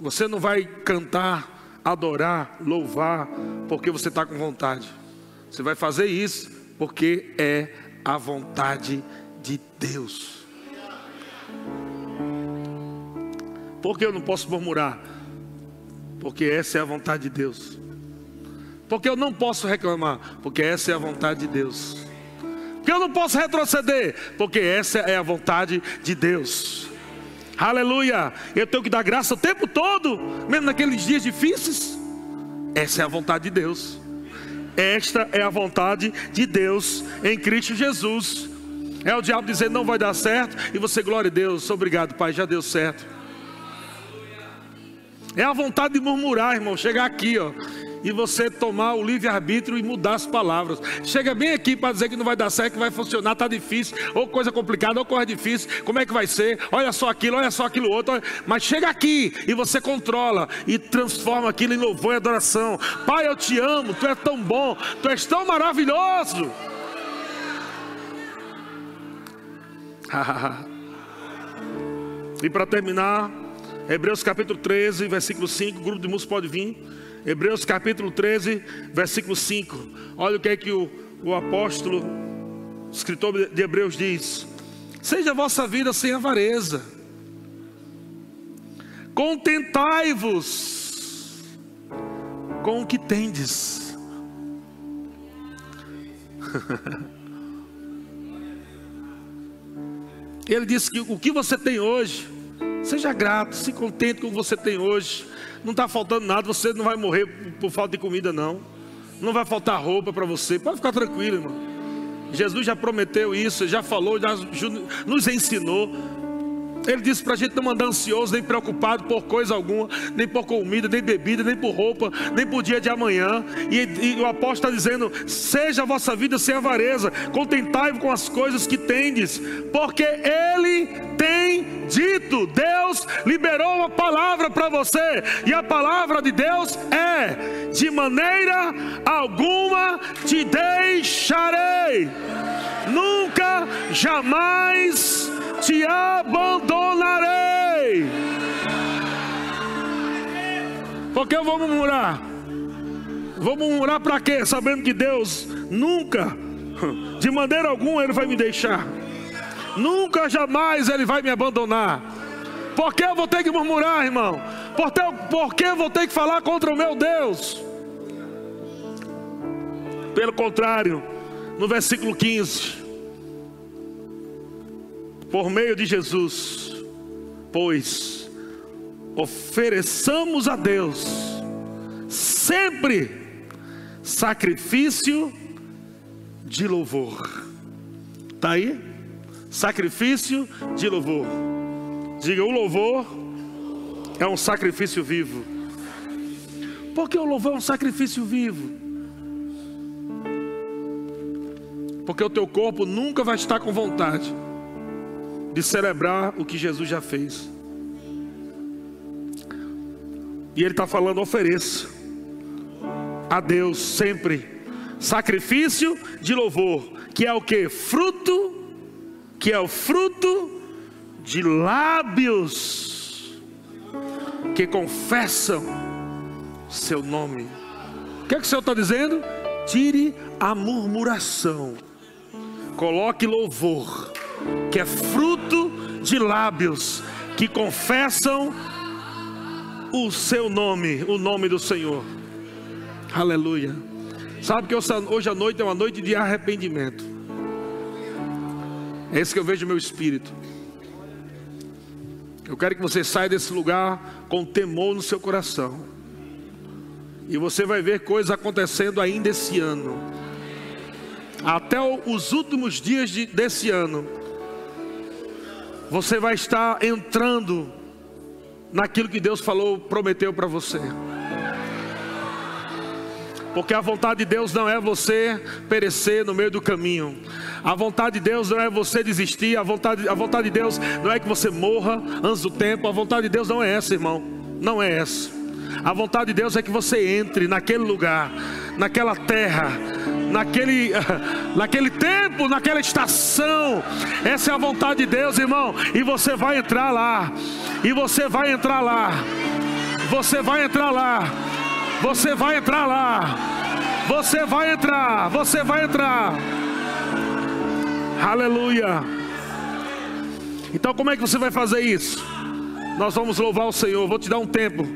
Você não vai cantar, adorar, louvar, porque você está com vontade. Você vai fazer isso porque é a vontade de Deus. Por que eu não posso murmurar? Porque essa é a vontade de Deus. Porque eu não posso reclamar? Porque essa é a vontade de Deus. Porque eu não posso retroceder? Porque essa é a vontade de Deus. Aleluia. Eu tenho que dar graça o tempo todo, mesmo naqueles dias difíceis. Essa é a vontade de Deus. Esta é a vontade de Deus em Cristo Jesus. É o diabo dizer não vai dar certo e você, glória a Deus, obrigado, Pai, já deu certo. É a vontade de murmurar, irmão, chegar aqui, ó, e você tomar o livre-arbítrio e mudar as palavras. Chega bem aqui para dizer que não vai dar certo, que vai funcionar, está difícil, ou coisa complicada, ou coisa difícil, como é que vai ser? Olha só aquilo, olha só aquilo outro. Olha... Mas chega aqui e você controla e transforma aquilo em louvor e adoração. Pai, eu te amo, tu és tão bom, tu és tão maravilhoso. e para terminar, Hebreus capítulo 13, versículo 5, o grupo de música pode vir. Hebreus capítulo 13, versículo 5. Olha o que é que o, o apóstolo, o escritor de Hebreus diz: Seja a vossa vida sem avareza, contentai-vos com o que tendes. Ele disse que o que você tem hoje, seja grato, se contente com o que você tem hoje não está faltando nada, você não vai morrer por falta de comida, não. Não vai faltar roupa para você, pode ficar tranquilo, irmão. Jesus já prometeu isso, já falou, já nos ensinou. Ele disse para a gente não andar ansioso, nem preocupado por coisa alguma, nem por comida, nem bebida, nem por roupa, nem por dia de amanhã. E, e o apóstolo está dizendo: seja a vossa vida sem avareza, contentai-vos com as coisas que tendes, porque Ele tem dito, Deus liberou uma palavra para você, e a palavra de Deus é: de maneira alguma te deixarei, nunca, jamais te abandonarei. Porque eu vou murmurar. Vou murmurar para quê? Sabendo que Deus nunca, de maneira alguma, Ele vai me deixar. Nunca, jamais Ele vai me abandonar. Por que eu vou ter que murmurar, irmão? Por, ter, por que eu vou ter que falar contra o meu Deus? Pelo contrário, no versículo 15 por meio de Jesus, pois ofereçamos a Deus sempre sacrifício de louvor. Está aí? Sacrifício de louvor. Diga, o louvor é um sacrifício vivo. Porque o louvor é um sacrifício vivo. Porque o teu corpo nunca vai estar com vontade de celebrar o que Jesus já fez. E Ele está falando: ofereça a Deus sempre sacrifício de louvor, que é o que? Fruto, que é o fruto de lábios que confessam seu nome. O que, é que o Senhor está dizendo? Tire a murmuração coloque louvor, que é fruto de lábios que confessam o seu nome, o nome do Senhor. Aleluia. Sabe que hoje à noite é uma noite de arrependimento. É isso que eu vejo no meu espírito. Eu quero que você saia desse lugar com temor no seu coração. E você vai ver coisas acontecendo ainda esse ano. Até os últimos dias de, desse ano. Você vai estar entrando naquilo que Deus falou, prometeu para você. Porque a vontade de Deus não é você perecer no meio do caminho. A vontade de Deus não é você desistir. A vontade, a vontade de Deus não é que você morra antes do tempo. A vontade de Deus não é essa, irmão. Não é essa. A vontade de Deus é que você entre naquele lugar, naquela terra, naquele, naquele tempo, naquela estação. Essa é a vontade de Deus, irmão. E você vai entrar lá. E você vai entrar lá. Você vai entrar lá. Você vai entrar lá. Você vai entrar. Você vai entrar. Aleluia. Então, como é que você vai fazer isso? Nós vamos louvar o Senhor. Vou te dar um tempo,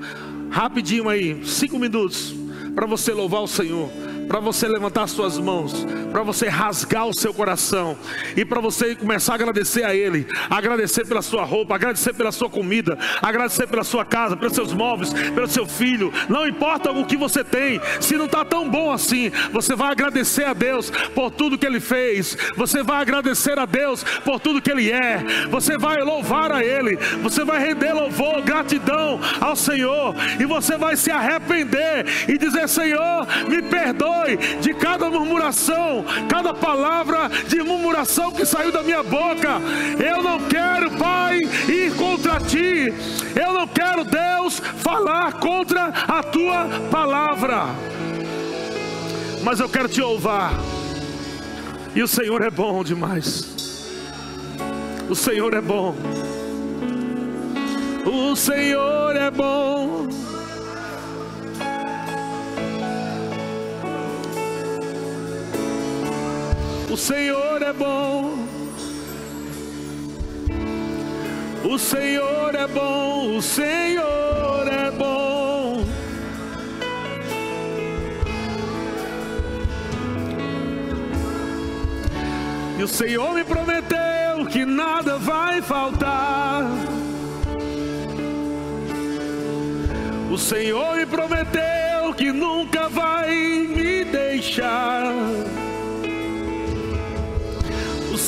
rapidinho aí, cinco minutos, para você louvar o Senhor para você levantar suas mãos, para você rasgar o seu coração e para você começar a agradecer a Ele, agradecer pela sua roupa, agradecer pela sua comida, agradecer pela sua casa, pelos seus móveis, pelo seu filho. Não importa o que você tem, se não está tão bom assim, você vai agradecer a Deus por tudo que Ele fez, você vai agradecer a Deus por tudo que Ele é, você vai louvar a Ele, você vai render louvor, gratidão ao Senhor. E você vai se arrepender e dizer: Senhor, me perdoe de cada murmuração, cada palavra de murmuração que saiu da minha boca. Eu não quero, Pai, ir contra ti. Eu não quero, Deus, falar contra a tua palavra. Mas eu quero te louvar. E o Senhor é bom demais. O Senhor é bom. O Senhor é bom. O Senhor é bom. O Senhor é bom, o Senhor é bom. E o Senhor me prometeu que nada vai faltar. O Senhor me prometeu que nunca vai me deixar.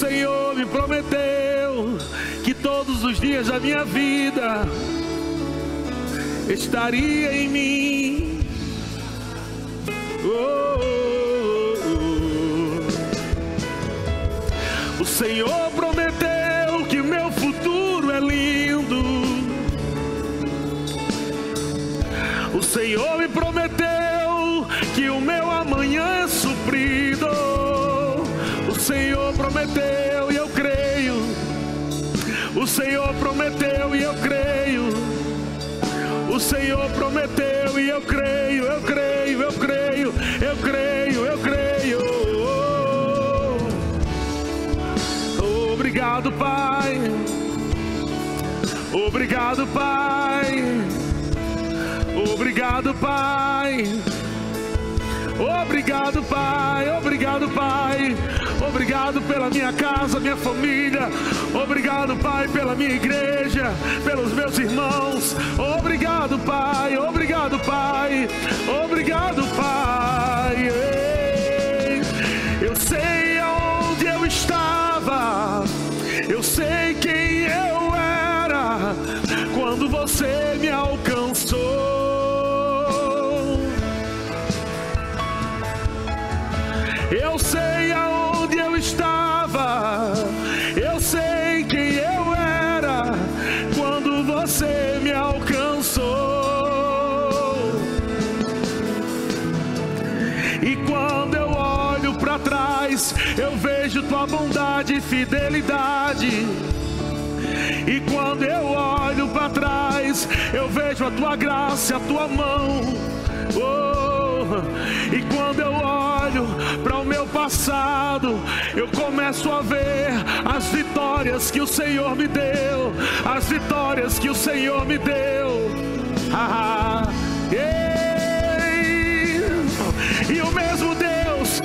Senhor me prometeu que todos os dias da minha vida estaria em mim. Oh, oh, oh. O Senhor prometeu O Senhor prometeu e eu creio, eu creio, eu creio, eu creio, eu creio. Obrigado, Pai. Obrigado, Pai. Obrigado, Pai. Obrigado, Pai. Obrigado, Pai. Obrigado pela minha casa, minha família. Obrigado, Pai, pela minha igreja, pelos meus irmãos. Obrigado, Pai. Obrigado, Pai. Obrigado, Pai. Eu sei aonde eu estava. Eu sei quem eu era quando você me alcançou. Eu sei fidelidade. E quando eu olho para trás, eu vejo a tua graça, a tua mão. Oh, E quando eu olho para o meu passado, eu começo a ver as vitórias que o Senhor me deu, as vitórias que o Senhor me deu. Ah, e o mesmo Deus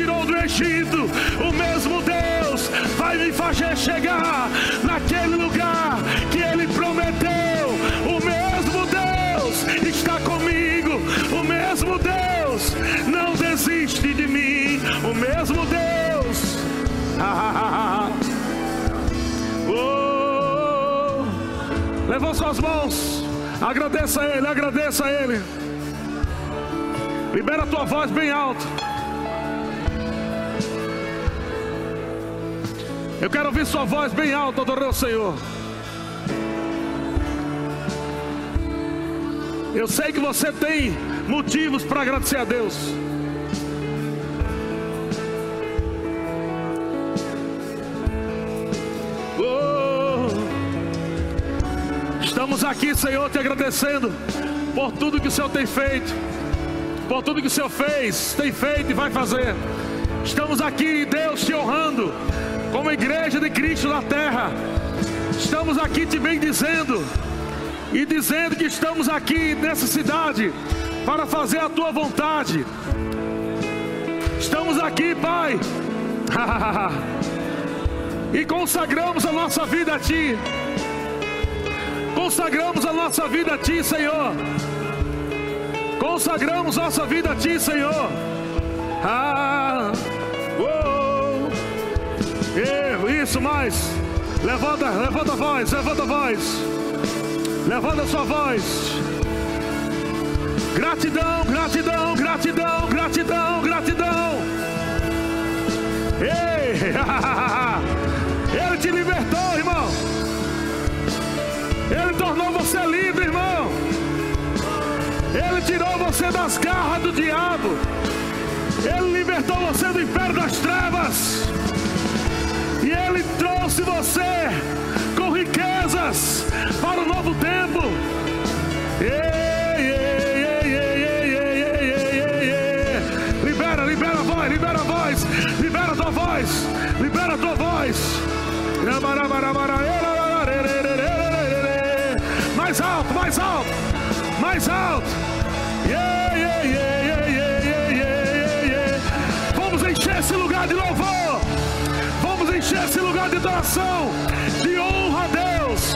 tirou do Egito, o mesmo Deus vai me fazer chegar naquele lugar que Ele prometeu. O mesmo Deus está comigo, o mesmo Deus não desiste de mim, o mesmo Deus. oh, levou suas mãos, agradeça a Ele, agradeça a Ele. Libera a tua voz bem alto. Eu quero ouvir sua voz bem alta, adorei o Senhor. Eu sei que você tem motivos para agradecer a Deus. Oh, estamos aqui, Senhor, te agradecendo por tudo que o Senhor tem feito, por tudo que o Senhor fez, tem feito e vai fazer. Estamos aqui, Deus, te honrando como igreja de Cristo na terra, estamos aqui te bendizendo e dizendo que estamos aqui nessa cidade para fazer a tua vontade. Estamos aqui, Pai, e consagramos a nossa vida a Ti. Consagramos a nossa vida a Ti, Senhor. Consagramos nossa vida a Ti, Senhor. Ah, isso mais. Levanta, levanta a voz, levanta a voz. Levanta a sua voz. Gratidão, gratidão, gratidão, gratidão, gratidão. Ei, Ele te libertou, irmão. Ele tornou você livre, irmão. Ele tirou você das garras do diabo. Ele libertou você do império das trevas. E Ele trouxe você com riquezas para o novo tempo. Libera, libera a voz, libera a voz, libera a tua voz, libera a tua voz. Mais alto, mais alto, mais alto. Encher esse lugar de adoração, de honra a Deus.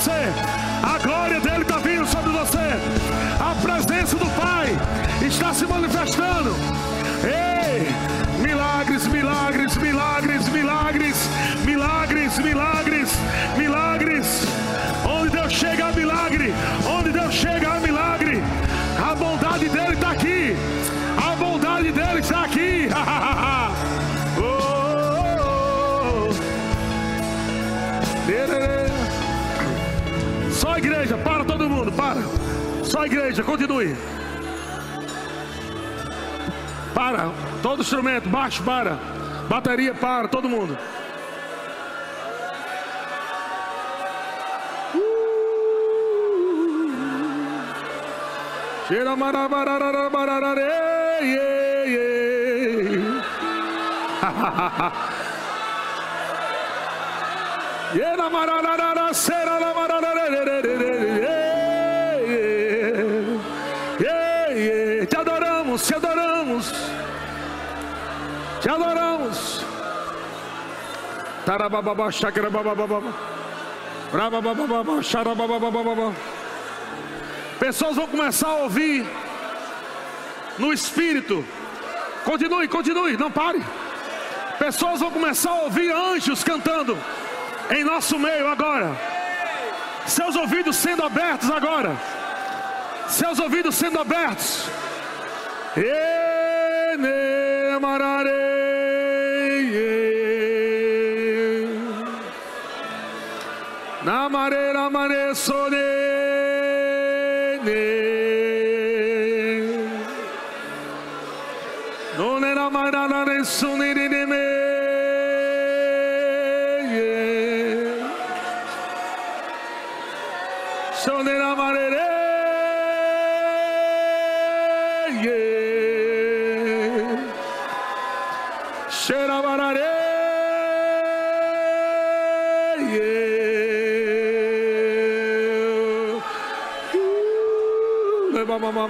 Você. A glória dele está vindo sobre você. A presença do Pai está se manifestando. Ei, milagres, milagres, milagres, milagres, milagres, milagres, milagres. Onde Deus chega Só igreja, continue. Para, todo instrumento, baixo, para. Bateria, para, todo mundo. Cheira marabarararabararare, Yena mararara sera la mararara te adoramos. Te adoramos. Tarabababa. Pessoas vão começar a ouvir no espírito. Continue, continue, não pare. Pessoas vão começar a ouvir anjos cantando em nosso meio agora. Seus ouvidos sendo abertos agora. Seus ouvidos sendo abertos. Na mareira maresone Non era marana nessuno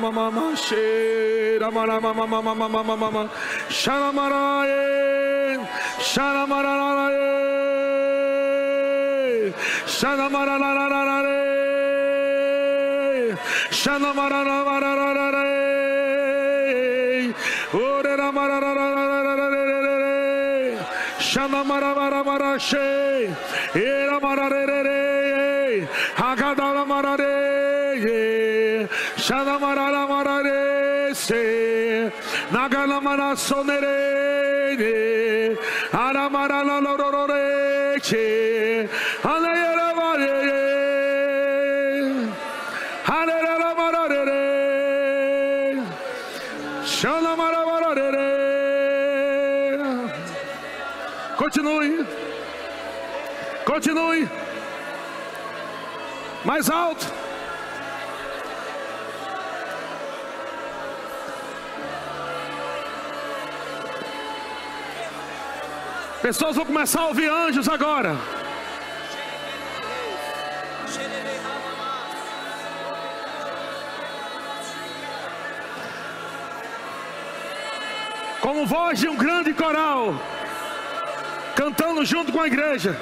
mama mama she ramana mama mama mama mama mama sharamaraye sharamararaye sharamararaye sharamararaye ore ramararaye shamamaramarashe eramararere hagadaramaradeye mararaye hagadala mararaye Shana marara marare se Nagana mara sonere Ara marana lorore che Alayera marere Halera marare Shana mara marare Continue Continue. Mais alto Pessoas vão começar a ouvir anjos agora. Como voz de um grande coral, cantando junto com a igreja.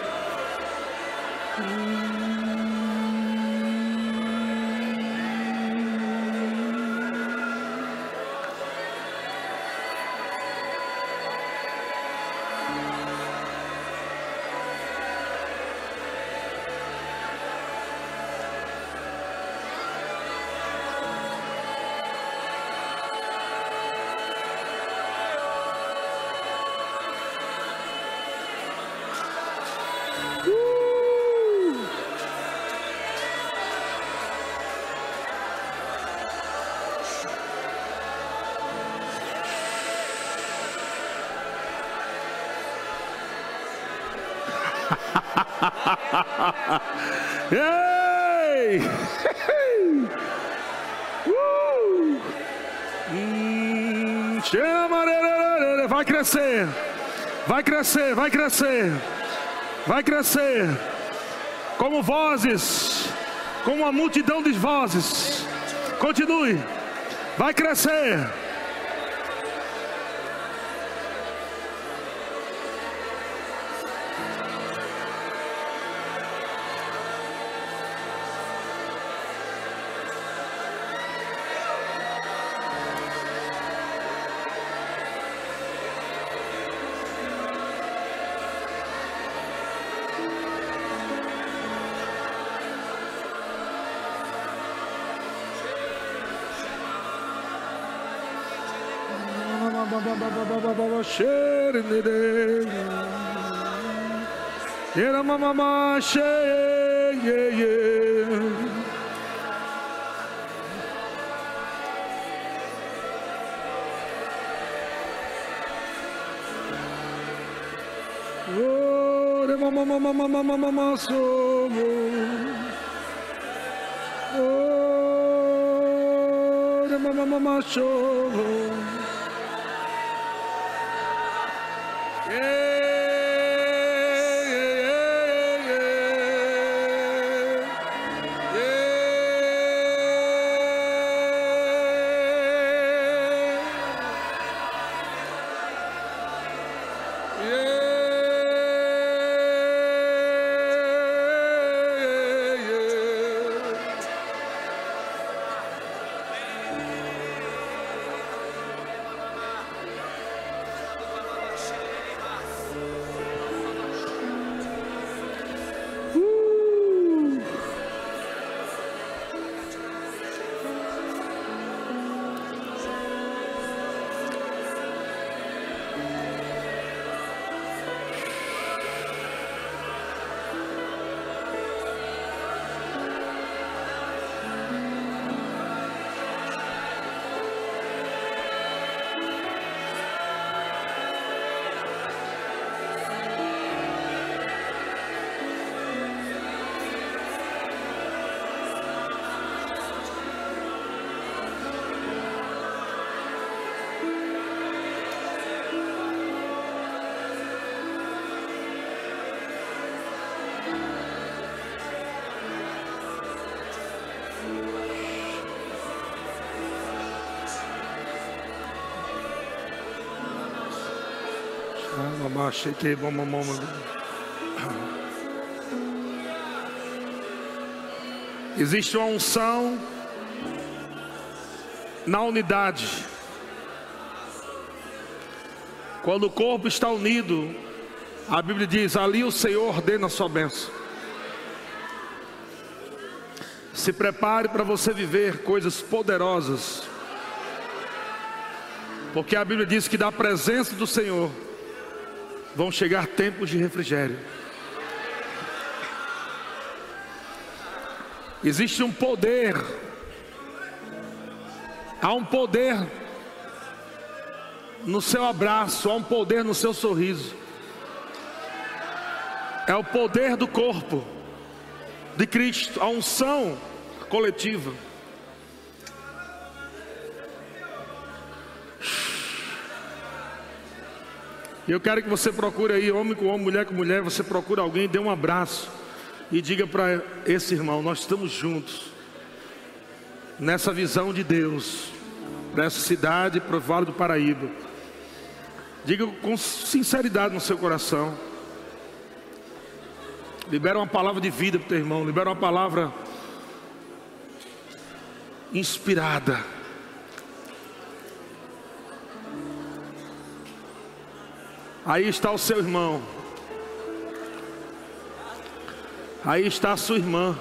Crescer, vai crescer, vai crescer, vai crescer, como vozes, como uma multidão de vozes. Continue, vai crescer. Era mama she ye ye Oh, re mama mama mama mama mama so Oh, mama mama so Yeah. Existe uma unção na unidade. Quando o corpo está unido, a Bíblia diz: ali o Senhor ordena a sua bênção. Se prepare para você viver coisas poderosas, porque a Bíblia diz que da presença do Senhor vão chegar tempos de refrigério. Existe um poder, há um poder no seu abraço, há um poder no seu sorriso. É o poder do corpo de Cristo, a unção coletiva. Eu quero que você procure aí, homem com homem, mulher com mulher, você procura alguém, dê um abraço e diga para esse irmão: nós estamos juntos nessa visão de Deus, para essa cidade, para o Vale do Paraíba. Diga com sinceridade no seu coração. Libera uma palavra de vida para o teu irmão, libera uma palavra inspirada. Aí está o seu irmão. Aí está a sua irmã.